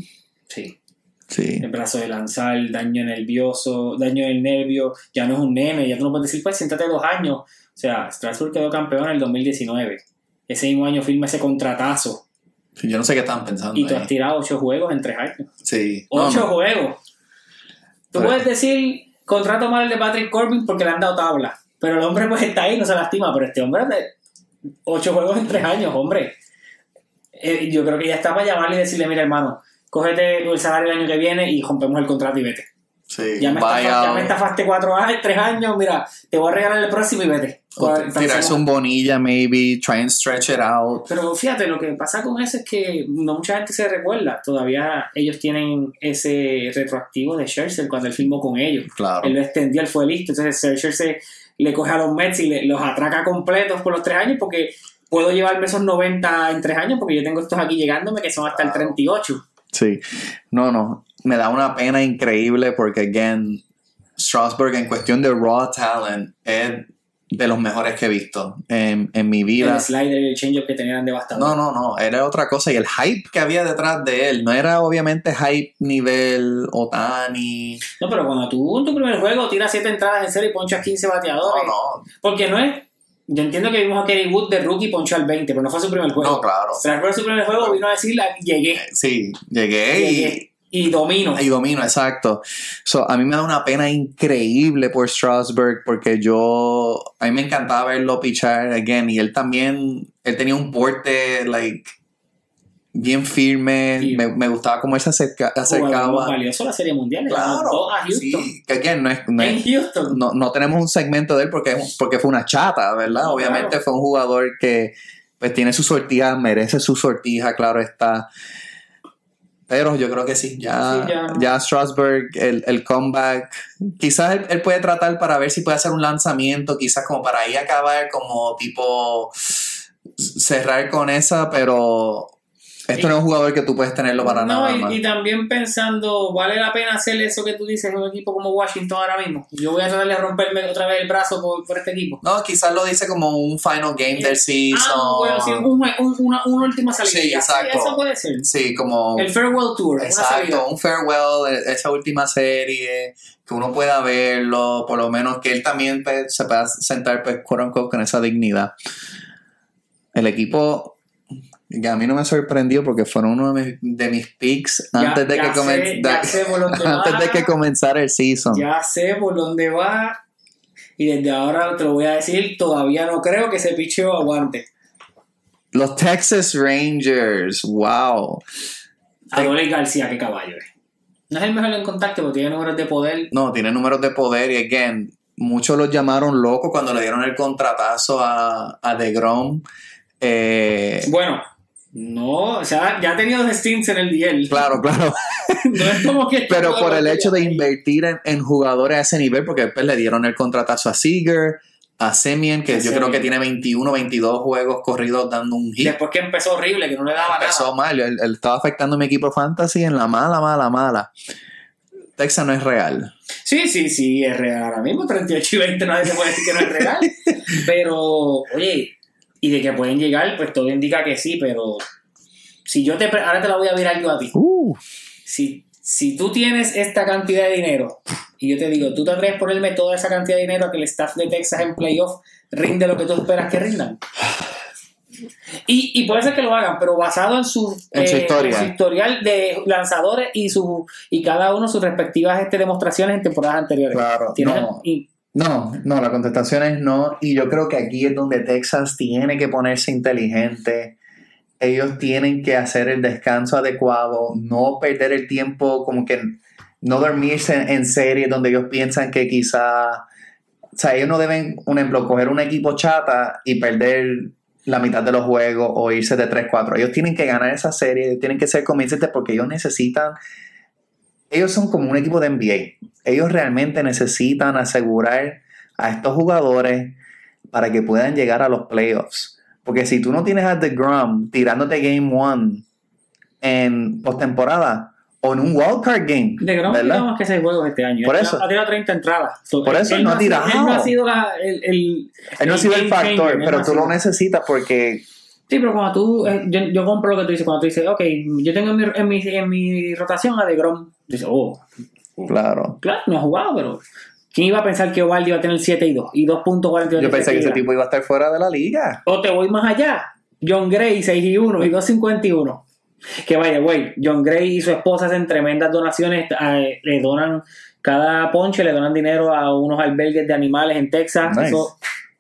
Sí. Sí, El brazo de lanzar, daño nervioso, daño del nervio, ya no es un nene, ya tú no puedes decir, pues siéntate dos años. O sea, Strasbourg quedó campeón en el 2019. Ese mismo año firma ese contratazo. Sí, yo no sé qué estaban pensando. Y tú ahí. has tirado ocho juegos en tres años. Sí, Ocho no. juegos. Tú puedes decir contrato mal de Patrick Corbin porque le han dado tabla. Pero el hombre pues está ahí, no se lastima. Pero este hombre de ocho juegos en tres años, hombre. Eh, yo creo que ya está para llamarle y decirle, mira hermano, cógete el salario el año que viene y rompemos el contrato y vete. Sí, me, ya me estafaste cuatro años, tres años, mira, te voy a regalar el próximo y vete. Tirarse un bonilla, maybe, try and stretch it out. Pero fíjate, lo que pasa con eso es que no mucha gente se recuerda. Todavía ellos tienen ese retroactivo de Scherzer cuando él firmó con ellos. Claro. Él lo extendió, él fue listo. Entonces Scherzer se, le coge a los Mets y le- los atraca completos por los tres años porque puedo llevarme esos 90 en tres años porque yo tengo estos aquí llegándome que son hasta el Wow. 38. Sí. No, no. Me da una pena increíble porque, again, Strasburg en cuestión de raw talent es de los mejores que he visto en, en mi vida. El slider y el changeup que tenían devastador. No, no, no, era otra cosa. Y el hype que había detrás de él no era obviamente hype nivel Otani. No, pero cuando tú en tu primer juego tiras 7 entradas en serio y ponchas 15 No, bateadores. no, Porque no es. Yo entiendo que vimos a Kerry Wood de rookie ponchó al 20, pero no fue su primer juego. no, claro. Tras ver su primer juego, vino a decir: llegué, Sí, llegué llegué y domino. y domino, exacto. So, a mí me da una pena increíble por Strasburg porque yo, a mí me encantaba verlo pichar again y él también, él tenía un porte, like, bien firme, Sí. me, me gustaba cómo él se acerca- acercaba. valioso la Serie Mundial. Claro, a Houston. sí, que again, no es, no es- En Houston. no, no tenemos un segmento de él porque, porque fue una chata, ¿verdad? No, Obviamente claro. fue un jugador que pues tiene su sortija, merece su sortija, claro está. Pero yo creo que sí, ya, Sí, ya. ya Strasburg, el, el comeback, quizás él, él puede tratar para ver si puede hacer un lanzamiento, quizás como para ahí acabar, como tipo cerrar con esa, pero esto Y- no es un jugador que tú puedes tenerlo para no, nada y, más. y también pensando, ¿vale la pena hacer eso que tú dices en un equipo como Washington ahora mismo? Yo voy a tratar de romperme otra vez el brazo por, por este equipo. No, quizás lo dice como un final game del season. Ah, bueno, sí, un- un- una, una última salida. Sí, exacto. eso puede ser. Sí, como... El Farewell Tour. Exacto, un farewell, esa última serie, que uno pueda verlo, por lo menos que él también pues, se pueda sentar pues, con esa dignidad. El equipo, que a mí no me sorprendió porque fueron uno de mis, de mis picks Ya- antes, de ya que sé- comen- ya de- sé por dónde *laughs* antes va. de que comenzara el season. Ya sé por dónde va. Y desde ahora te lo voy a decir, todavía no creo que ese picheo aguante. Los Texas Rangers, wow. Adolis García, qué caballo es. No es el mejor en contacto, porque tiene números de poder. No, tiene números de poder y again, muchos los llamaron loco cuando le dieron el contratazo a, a DeGrom. Eh, Bueno, no, o sea, ya ha tenido stints en el DL. claro, claro. *laughs* No es como que. Pero por el hecho de invertir en, en jugadores a ese nivel, porque después le dieron el contratazo a Seager, a Semien, que yo creo que tiene 21, 22 juegos corridos dando un hit. Después que empezó horrible, que no le daba Empezó nada. mal, él, él estaba afectando a mi equipo fantasy en la mala, mala, mala. Texas no es real. Sí, sí, sí, es real ahora mismo. 38 y 20, nadie se puede decir que no es real. *laughs* pero, oye, y de que pueden llegar, pues todo indica que sí, pero. Si yo te. Ahora te la voy a virar yo a ti. Uh, si, si tú tienes esta cantidad de dinero y yo te digo, tú te atreves a ponerme toda esa cantidad de dinero a que el staff de Texas en playoff rinde lo que tú esperas que rindan. Y, y puede ser que lo hagan, pero basado en su, En su historia. su historial de lanzadores y su y cada uno sus respectivas este, demostraciones en temporadas anteriores. claro. Tienes- No, y- no, no, la contestación es no. Y yo creo que aquí es donde Texas tiene que ponerse inteligente. Ellos tienen que hacer el descanso adecuado, no perder el tiempo, como que no dormirse en, series donde ellos piensan que quizá. O sea, ellos no deben, un ejemplo, coger un equipo chata y perder la mitad de los juegos o irse de 3-4. Ellos tienen que ganar esa serie, tienen que ser convincentes porque ellos necesitan. Ellos son como un equipo de NBA. Ellos realmente necesitan asegurar a estos jugadores para que puedan llegar a los playoffs. Porque si tú no tienes a DeGrom tirándote Game One en postemporada o en un wildcard game, de Grom ¿verdad? más que 6 juegos este año. Por eso. Ha tirado 30 entradas. So, Por eso él no ha tirado. Él no ha sido la- el, el- Él no ha sido el game factor, changer, pero no tú lo necesitas porque Sí, pero cuando tú, eh, yo, yo compro lo que tú dices, cuando tú dices, ok, yo tengo en mi, en mi, en mi rotación a DeGrom, dices, oh, Claro. claro, no ha jugado, pero ¿quién iba a pensar que Ovaldi iba a tener 7 y 2 y 2.42? Yo pensé que ese tipo iba a estar fuera de la liga. O te voy más allá, John Gray 6 y 1 y 2.51. Que vaya, güey, John Gray y su esposa hacen tremendas donaciones, eh, le donan cada ponche, le donan dinero a unos albergues de animales en Texas. Nice. Eso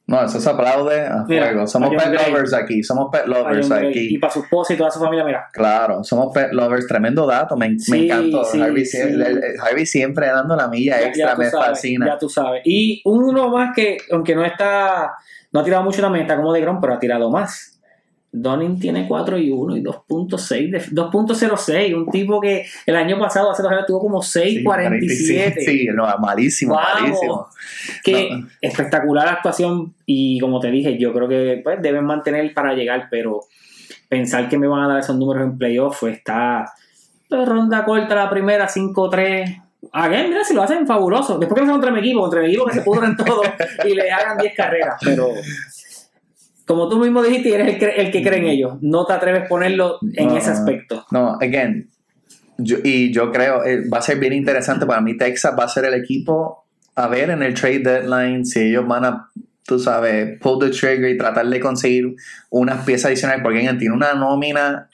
No, eso se aplaude a Mira, fuego. Somos pet lovers aquí. Somos pet lovers aquí. Y para su esposa y toda su familia, mira. Claro, somos pet lovers. Tremendo dato. Me, me Sí, encantó. sí, Harvey, sí. siempre, Harvey siempre dando la milla Ya- extra. ya me sabes, fascina. Ya tú sabes. Y uno más que, aunque no está, no ha tirado mucho también, está como de Grom, pero ha tirado más. Donning tiene 4 y 1 y 2.6 de 2.06, un tipo que el año pasado hace dos años tuvo como 6.47. Sí, sí, no, malísimo, que No. espectacular actuación y como te dije, yo creo que pues, deben mantener para llegar, pero pensar que me van a dar esos números en playoff pues, está pues, ronda corta la primera, 5-3. Again, mira, si lo hacen fabuloso. Después que no sea contra mi equipo, contra mi equipo que se pudran *laughs* todo y le hagan 10 carreras, pero como tú mismo dijiste, eres el, que- el que cree en ellos. No te atreves a ponerlo en No. ese aspecto. No, again, yo- y yo creo, eh, va a ser bien interesante para mí. Texas va a ser el equipo a ver en el trade deadline si ellos van a, tú sabes, pull the trigger y tratar de conseguir unas piezas adicionales, porque again, tiene una nómina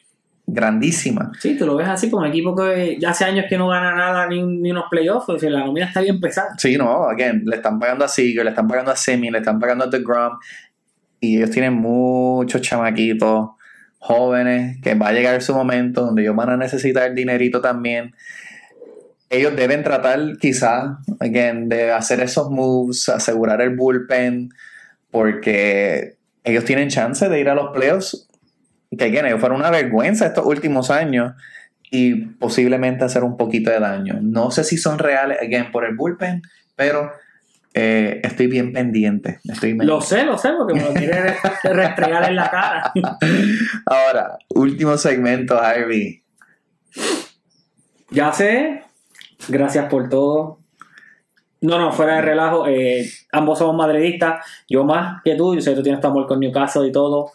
grandísima. Sí, tú lo ves así como un equipo que ya hace años que no gana nada ni, ni unos playoffs, o sea, la nómina está bien pesada. Sí, no, again, le están pagando a Seager, le están pagando a Semi, le están pagando a DeGrom, y ellos tienen muchos chamaquitos jóvenes que va a llegar su momento donde ellos van a necesitar dinerito también. Ellos deben tratar quizás, again, de hacer esos moves, asegurar el bullpen, porque ellos tienen chance de ir a los playoffs, que again, ellos fueron una vergüenza estos últimos años y posiblemente hacer un poquito de daño. No sé si son reales, again, por el bullpen, pero eh, estoy bien pendiente. Estoy Lo sé, lo sé, porque me lo quiere *laughs* restregar en la cara. Ahora, último segmento, Harvey. Ya sé, gracias por todo. No, no, fuera de relajo, eh, ambos somos madridistas, yo más que tú, yo sé que tú tienes tu amor con Newcastle y todo.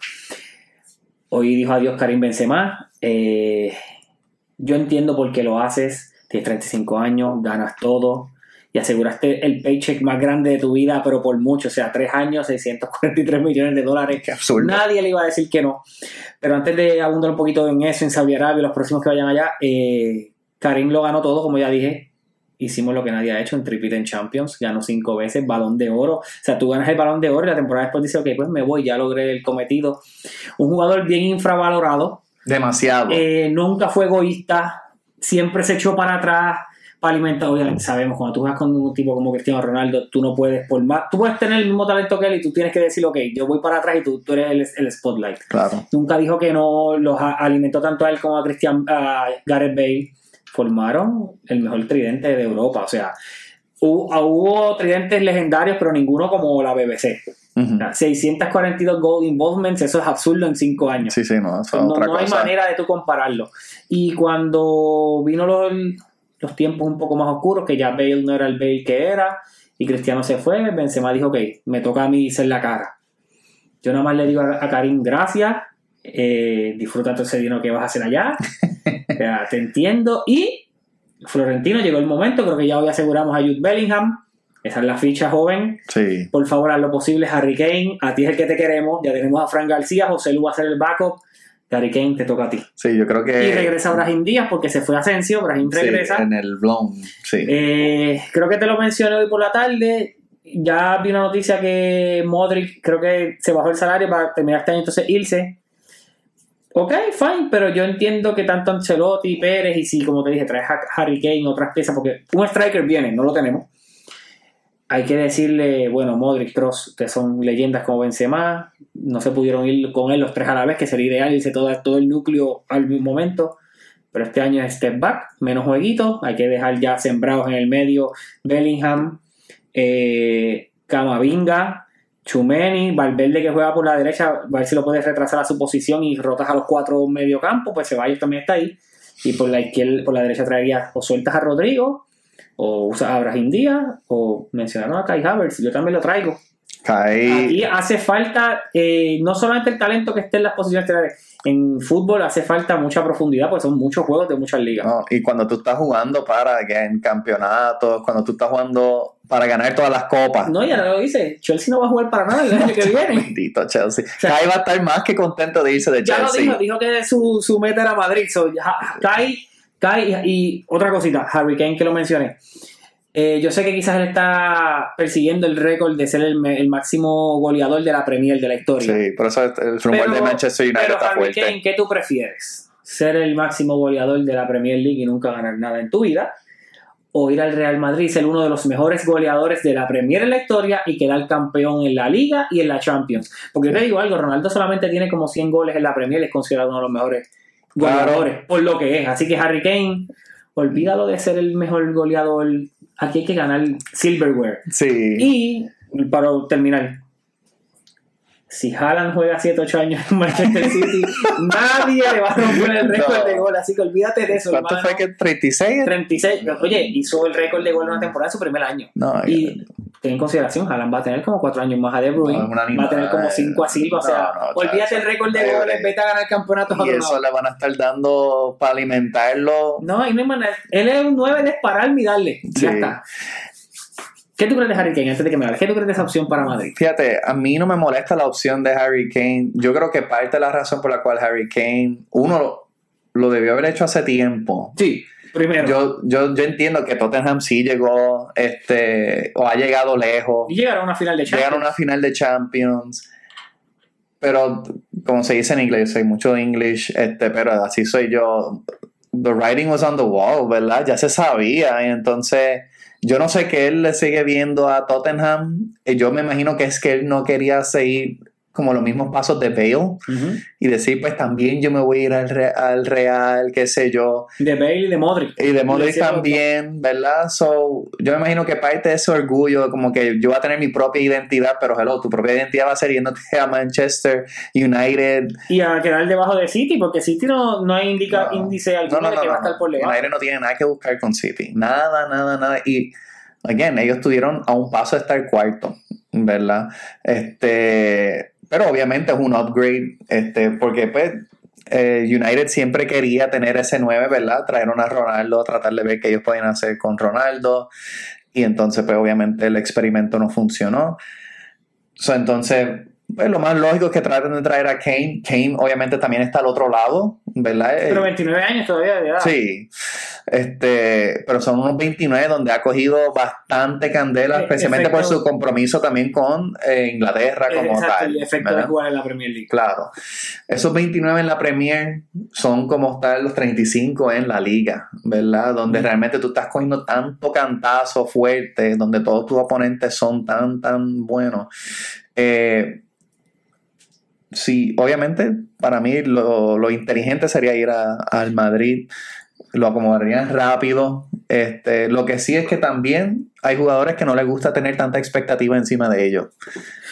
Hoy dijo adiós Karim Benzema. Eh, yo entiendo por qué lo haces, tienes 35 años, ganas todo y aseguraste el paycheck más grande de tu vida, pero por mucho, o sea, 3 años, 643 millones de dólares. Qué absurdo. Nadie le iba a decir que no. Pero antes de abundar un poquito en eso, en Saudi Arabia, los próximos que vayan allá, eh, Karim lo ganó todo, como ya dije. Hicimos lo que nadie ha hecho en Triple en Champions, ganó cinco veces, balón de oro. O sea, tú ganas el balón de oro y la temporada después dices, ok, pues me voy, ya logré el cometido. Un jugador bien infravalorado, Demasiado. eh, nunca fue egoísta, siempre se echó para atrás para alimentar. Obviamente, sabemos, cuando tú juegas con un tipo como Cristiano Ronaldo, tú no puedes, por más, tú puedes tener el mismo talento que él y tú tienes que decir, ok, yo voy para atrás y tú, tú eres el, el spotlight. claro. Nunca dijo que no los alimentó tanto a él como a Christian a Gareth Bale. Formaron el mejor tridente de Europa. O sea, hubo, hubo tridentes legendarios, pero ninguno como la BBC. Ujú. O sea, 642 goal involvements, eso es absurdo en 5 años. Sí, sí, no, eso no otra no hay manera de tú compararlo. Y cuando vino los, los tiempos un poco más oscuros, que ya Bale no era el Bale que era, y Cristiano se fue, Benzema dijo, ok, me toca a mí ser la cara. Yo nada más le digo a, a Karim, gracias, eh, disfruta todo ese dinero que vas a hacer allá, *laughs* te entiendo. Y Florentino, llegó el momento, creo que ya hoy aseguramos a Jude Bellingham, esa es la ficha joven, Sí. por favor, haz lo posible, Harry Kane, a ti es el que te queremos, ya tenemos a Frank García, José Lu va a ser el backup, Harry Kane te toca a ti. Sí, yo creo que. Y regresa Brahim Díaz porque se fue a Asensio, Brahim sí, regresa. en el blown. Sí. Eh, creo que te lo mencioné hoy por la tarde. Ya vi una noticia que Modric creo que se bajó el salario para terminar este año, entonces irse. Ok, fine, pero yo entiendo que tanto Ancelotti, Pérez y si, como te dije, traes a Harry Kane, otras piezas, porque un striker viene, no lo tenemos. Hay que decirle, bueno, Modric, Cross, que son leyendas como Benzema, no se pudieron ir con él los tres a la vez, que sería ideal irse todo, todo el núcleo al mismo momento. Pero este año es step back, menos jueguitos, hay que dejar ya sembrados en el medio Bellingham, eh, Camavinga, Chumeni, Valverde que juega por la derecha, a ver si lo puedes retrasar a su posición y rotas a los cuatro medio campo, pues Ceballos también está ahí. Y por la izquierda, por la derecha traerías o sueltas a Rodrigo, o usas a Brahim Díaz, o mencionaron a Kai Havertz, yo también lo traigo. Caí. Aquí hace falta eh, no solamente el talento que esté en las posiciones titulares, en fútbol hace falta mucha profundidad, porque son muchos juegos de muchas ligas. No, y cuando tú estás jugando para que en campeonatos, cuando tú estás jugando para ganar todas las copas. No, y ahora lo dice, Chelsea no va a jugar para nada el año que *laughs* viene. Bendito Chelsea. sea, Kai va a estar más que contento de irse de Ya lo Chelsea. dijo, dijo que su, su meta era Madrid. So, ya- Kai, Kai y otra cosita, Harry Kane que lo mencioné. Eh, yo sé que quizás él está persiguiendo el récord de ser el, máximo goleador de la Premier de la historia. Sí, por eso el rumor Pero- de Manchester United Pero está Harry fuerte. Kane, ¿qué tú prefieres? ¿Ser el máximo goleador de la Premier League y nunca ganar nada en tu vida? ¿O ir al Real Madrid, ser uno de los mejores goleadores de la Premier en la historia y quedar campeón en la Liga y en la Champions? Porque yo te digo algo, Ronaldo solamente tiene como 100 goles en la Premier y es considerado uno de los mejores Claro. goleadores, por lo que es. Así que Harry Kane, olvídalo de ser el mejor goleador. Aquí hay que ganar Silverware. Sí. Y para terminar, si Haaland juega 7-8 años en Manchester City, *laughs* nadie le va a romper el récord No. de gol. Así que olvídate de eso. ¿Cuánto hermano. fue que 36? 36. Oye, hizo el récord de gol en una temporada en su primer año. No, Y ten en consideración, Haaland va a tener como 4 años más a De Bruyne, No, va a tener como 5 a Silva. O sea, olvídate el récord de goles, ay. vete a ganar campeonatos y eso le van a estar dando para alimentarlo. No, ahí no hay manera. Él es un 9 de dispararme y darle. Sí. Ya está. ¿Qué tú crees de Harry Kane antes de que me hables? ¿Qué tú crees de esa opción para Madrid? Fíjate, a mí no me molesta la opción de Harry Kane. Yo creo que parte de la razón por la cual Harry Kane, uno lo, lo debió haber hecho hace tiempo. Sí, primero. Yo, yo, yo entiendo que Tottenham sí llegó, este, o ha llegado lejos. y llegar a una final de Champions. Llegaron a una final de Champions. Pero, como se dice en inglés, soy mucho English, este, pero así soy yo. The writing was on the wall, ¿verdad? Ya se sabía. Y entonces, yo no sé qué él le sigue viendo a Tottenham. Yo me imagino que es que él no quería seguir como los mismos pasos de Bale y decir, pues también yo me voy a ir al, Re- al Real, qué sé yo. De Bale y de Modric. Y de Modric también, ¿verdad? So, yo me imagino que parte de ese orgullo, como que yo voy a tener mi propia identidad, pero hello, tu propia identidad va a ser yéndote *laughs* a Manchester United. Y a quedar debajo de City, porque City no, no hay indica, No. índice alguno de que va a estar por debajo. United no tiene nada que buscar con City. Nada, nada, nada. Y, again, ellos estuvieron a un paso de estar cuarto, ¿verdad? Este, pero obviamente es un upgrade, este, porque pues eh, United siempre quería tener ese 9, ¿verdad? Trajeron a Ronaldo, tratar de ver qué ellos podían hacer con Ronaldo. Y entonces, pues obviamente el experimento no funcionó. So, entonces, pues lo más lógico es que traten de traer a Kane. Kane obviamente también está al otro lado, ¿verdad? Pero 29 años todavía de edad. Sí, este, pero son unos 29 donde ha cogido bastante candela, Eh, especialmente por su compromiso también con eh, Inglaterra como Exacto, tal. el efecto ¿verdad? de jugar en la Premier League. Claro, esos 29 en la Premier son como estar los 35 en la liga, ¿verdad? Donde Mm. realmente tú estás cogiendo tanto cantazo fuerte, donde todos tus oponentes son tan, tan buenos. Eh, sí, obviamente, para mí lo, lo inteligente sería ir a- al Madrid, lo acomodarían rápido. Este, lo que sí es que también hay jugadores que no les gusta tener tanta expectativa encima de ellos.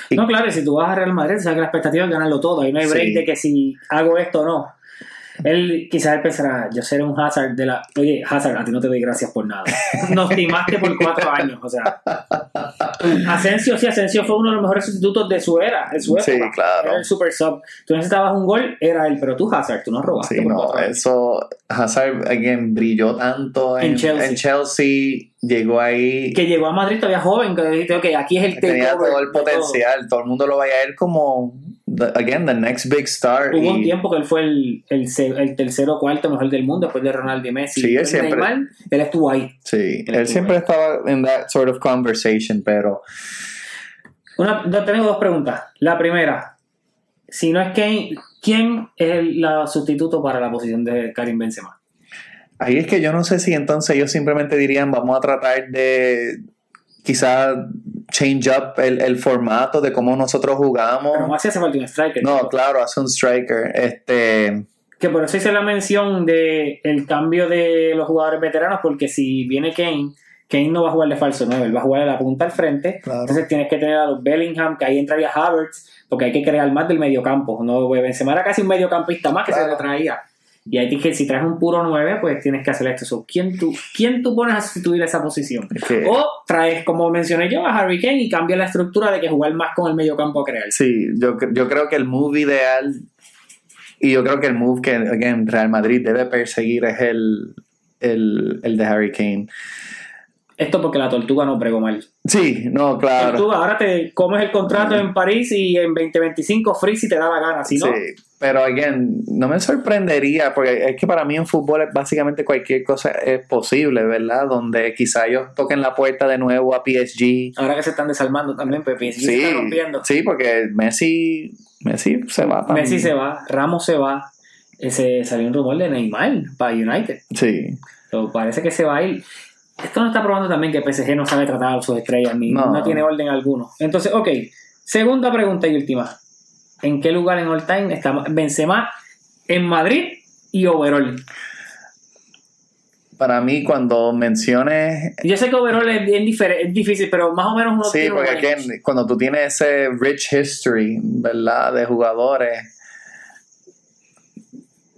Y- No, claro, y si tú vas a Real Madrid, sabes que la expectativa es ganarlo todo. Ahí no hay break Sí. de que si hago esto o no. Él quizás él pensará, yo seré un Hazard de la... Oye, Hazard, a ti no te doy gracias por nada. Nos timaste por cuatro años, o sea. Asensio, sí, Asensio fue uno de los mejores sustitutos de su era, de su época. Sí, claro. Era el super sub. Tú necesitabas un gol, era él, pero tú Hazard, tú no robaste Sí, por no, eso Hazard again, brilló tanto en, En Chelsea. en Chelsea, llegó ahí, Que llegó a Madrid todavía joven, que dijiste, ok, aquí es el tenía todo el de todo. potencial, todo. el mundo lo veía a él como, the- again, the next big star. Hubo un tiempo que él fue el, el, tercero o cuarto mejor del mundo después de Ronaldo y Messi. Sí, él El siempre- Neymar, él estuvo ahí. Sí, Él siempre estaba en that sort of conversation, pero Una, tengo dos preguntas. La primera, si no es Kane, ¿quién es el la sustituto para la posición de Karim Benzema? ahí es que yo no sé si entonces ellos simplemente dirían, vamos a tratar de quizás change up el, el formato de cómo nosotros jugamos. Pero no hace falta un striker. No, claro, hace un striker. Este, Que por eso hice la mención de el cambio de los jugadores veteranos, porque si viene Kane, Kane no va a jugar de falso 9, él va a jugar de la punta al frente. Claro. Entonces tienes que tener a los Bellingham, que ahí entraría Havertz, porque hay que crear más del mediocampo. No, Benzema era casi un mediocampista más que Claro. se le traía. Y ahí que, si traes un puro 9, pues tienes que hacer esto. So, ¿quién, tú, ¿Quién tú pones a sustituir esa posición? es que- O traes, como mencioné yo, a Harry Kane y cambia la estructura de que jugar más con el mediocampo a crear. Sí, yo, yo creo que el move ideal y yo creo que el move que again, Real Madrid debe perseguir es el, el, el de Harry Kane. Esto porque la tortuga no pregó mal. Sí, no, claro. Tú ahora te comes el contrato en París y en 2025 free si te da la gana, si no. Sí, pero again, no me sorprendería, porque es que para mí en fútbol es básicamente cualquier cosa es posible, ¿verdad? Donde quizá ellos toquen la puerta de nuevo a PSG. Ahora que se están desarmando también, pues PSG se Sí, está rompiendo. sí, porque Messi, Messi se va para Messi se va, Ramos se va. Ese, salió un rumor de Neymar para United. Sí, So, parece que se va a ir. Esto nos está probando también que PSG no sabe tratar a sus estrellas, ni no, No. tiene orden alguno. Entonces, ok, segunda pregunta y última. ¿En qué lugar en all time está Benzema en Madrid y overall? para mí cuando menciones Yo sé que overall es bien diferente, es difícil, pero más o menos uno Sí, porque again, range. cuando tú tienes ese rich history, ¿verdad? De jugadores,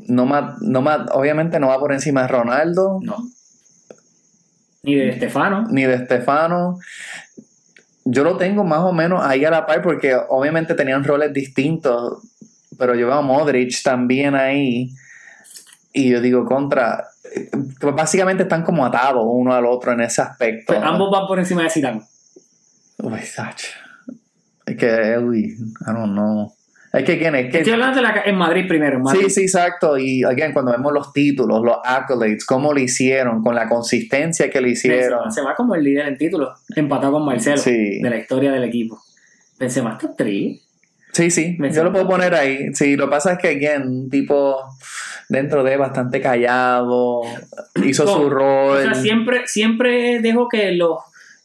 no más, no más, obviamente no va por encima de Ronaldo, No. Ni de Stefano. ni de Stefano. Yo lo tengo más o menos ahí a la par porque obviamente tenían roles distintos, pero yo veo a Modric también ahí y yo digo contra, básicamente están como atados uno al otro en ese aspecto. Pues ambos van por encima de Zidane. Uy, Sacha. Es que, uy, I don't know. Es que, again, es que Estoy hablando de la, en Madrid primero. En Madrid. Sí, sí, exacto. Y again, cuando vemos los títulos, los accolades, cómo lo hicieron, con la consistencia que lo hicieron. Se va como el líder en títulos, empatado con Marcelo, Sí. de la historia del equipo. Benzema está tri. Sí, sí, Me yo lo puedo poner ahí. Sí, lo que pasa es que, again, un tipo dentro de bastante callado, hizo No, su rol. O sea, siempre, siempre dejo que los,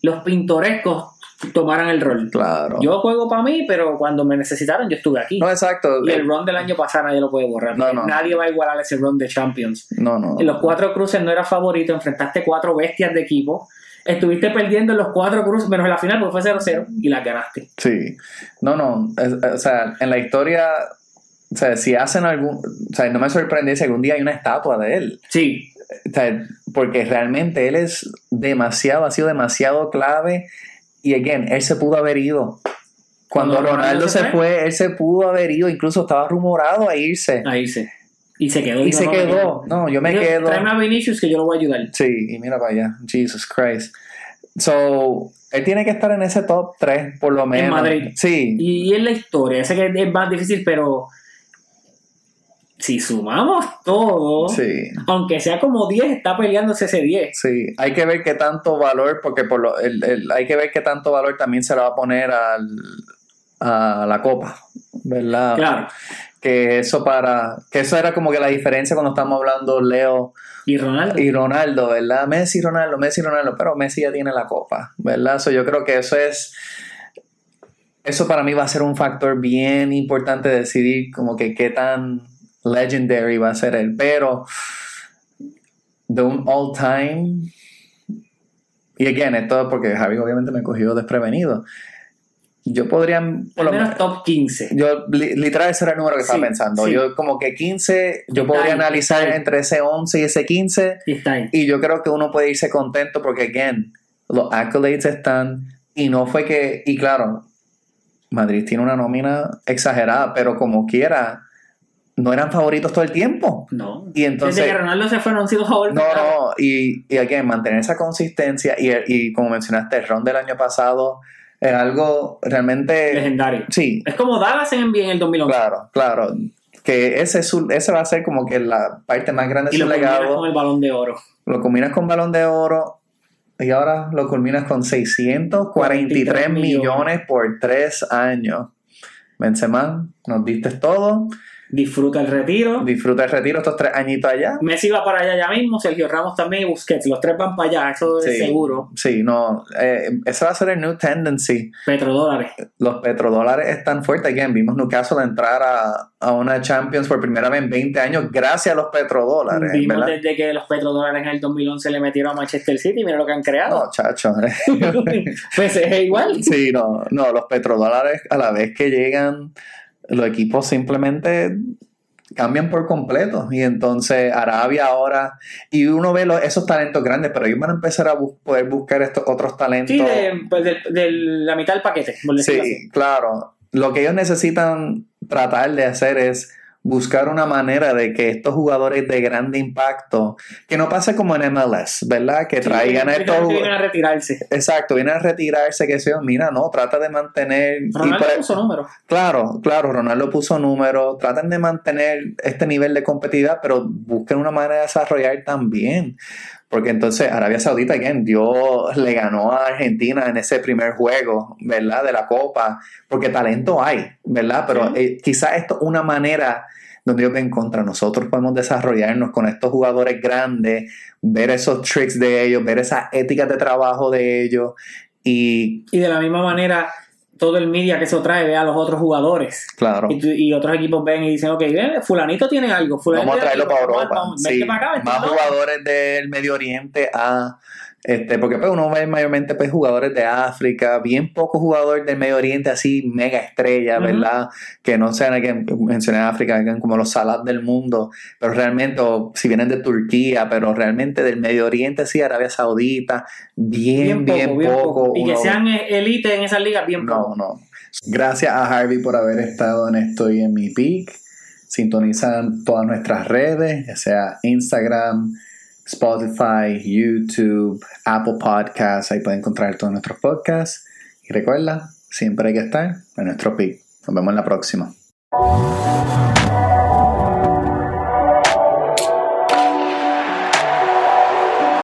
los pintorescos tomaran el rol. Claro. Yo juego para mí, pero cuando me necesitaron yo estuve aquí. No, exacto. y el run del año pasado nadie lo puede borrar. No, no. Nadie va a igualar ese run de Champions. No, no. En los cuatro cruces no eras favorito, enfrentaste cuatro bestias de equipo. Estuviste perdiendo en los cuatro cruces, menos en la final porque fue 0-0 y la ganaste. Sí. No, no. es- o sea, en la historia, o sea, si hacen algún. O sea, no me sorprende si algún día hay una estatua de él. Sí, O sea, porque realmente él es demasiado, ha sido demasiado clave. Y again, él se pudo haber ido. Cuando, Cuando Ronaldo, Ronaldo se fue, él se pudo haber ido, incluso estaba rumorado a irse. a irse. Y se quedó. y se no, quedó. No, yo me quedo. Tráeme a Vinicius que yo lo voy a ayudar. Sí, y mira para allá. Jesus Christ. So, él tiene que estar en ese top 3, por lo menos. Madrid. Sí. Y, y es la historia. Sé que es más difícil, pero si sumamos todo, Sí. aunque sea como 10, está peleándose ese 10. Sí, hay que ver qué tanto valor, porque por lo, el, el- hay que ver qué tanto valor también se le va a poner al, a la copa, ¿verdad? Claro. Que eso para, que eso era como que la diferencia cuando estamos hablando Leo Y Ronaldo. y Ronaldo, ¿verdad? Messi, Ronaldo, Messi, Ronaldo, pero Messi ya tiene la copa, ¿verdad? So, yo creo que eso es, eso para mí va a ser un factor bien importante de decidir como que qué tan legendary va a ser él, pero de un all time, y again, esto porque Javi obviamente me cogió desprevenido, yo podría, por lo menos top 15. yo li- literal ese era el número que estaba pensando, sí. yo como que 15, yo Está podría ahí, analizar entre ese 11 y ese 15, Y está ahí. y yo creo que uno puede irse contento porque, again, los accolades están. Y no fue que. Y claro, Madrid tiene una nómina exagerada, pero como quiera, no eran favoritos todo el tiempo. No. Y entonces. Desde que Ronaldo se fue, no han sido favoritos. No, no, y, y again, mantener esa consistencia. Y, y como mencionaste, el ron del año pasado es algo realmente. Legendario. Sí, Es como Dallas en NBA en el 2011. claro, claro. Que ese, ese va a ser como que la parte más grande de su lo combinas legado. con el balón de oro. lo combinas con balón de oro y ahora lo culminas con 643 millones por tres años. Benzema, nos diste todo. Disfruta el retiro. Disfruta el retiro estos tres añitos allá. Messi va para allá ya mismo, Sergio Ramos también y Busquets. Los tres van para allá, eso es seguro. Sí, no. eh, ese va a ser el new tendency. Petrodólares. Los petrodólares están fuertes. Again, vimos Newcastle entrar a, a una Champions por primera vez en 20 años gracias a los petrodólares. Vimos ¿verdad? desde que los petrodólares en el 2011 le metieron a Manchester City, mira lo que han creado. No, chacho. *laughs* pues es igual. Sí, no, no, los petrodólares a la vez que llegan, los equipos simplemente cambian por completo. Y entonces Arabia ahora, y uno ve los- esos talentos grandes, pero ellos van a empezar a bus- poder buscar estos otros talentos. Sí, de, pues de, de la mitad del paquete, por decirlo así. Sí, claro. Lo que ellos necesitan tratar de hacer es buscar una manera de que estos jugadores de grande impacto, que no pase como en MLS, ¿verdad? Que traigan a estos vienen a retirarse. Exacto, vienen a retirarse, que sea, mira, no, trata de mantener... Ronaldo puso número. Claro, claro, Ronaldo puso número, traten de mantener este nivel de competitividad, pero busquen una manera de desarrollar también. Porque entonces Arabia Saudita, again, Dios le ganó a Argentina en ese primer juego, ¿verdad? De la Copa, porque talento hay, ¿verdad? Pero eh, quizás esto es una manera donde ellos ven contra nosotros, podemos desarrollarnos con estos jugadores grandes, ver esos tricks de ellos, ver esas éticas de trabajo de ellos. Y, y de la misma manera, todo el media que eso trae ve a los otros jugadores. Claro. Y, otros equipos ven y dicen, ok, fulanito tiene algo. Fulanito vamos a traerlo para Europa. sí, más jugadores del Medio Oriente a este, porque pues uno ve mayormente pues, jugadores de África, bien pocos jugadores del Medio Oriente así mega estrella, ¿verdad? Que no sean que mencioné África, como los Salas del mundo, pero realmente, o si vienen de Turquía, pero realmente del Medio Oriente, sí, Arabia Saudita, bien, bien, poco. Y que sean élite en esas ligas, bien poco. No, no. Gracias a Harvey por haber estado en Estoy en mi peak. Sintonizan todas nuestras redes, ya sea Instagram, Spotify, YouTube, Apple Podcasts, ahí pueden encontrar todos nuestros podcasts. Y recuerda, siempre hay que estar en nuestro pick. Nos vemos en la próxima.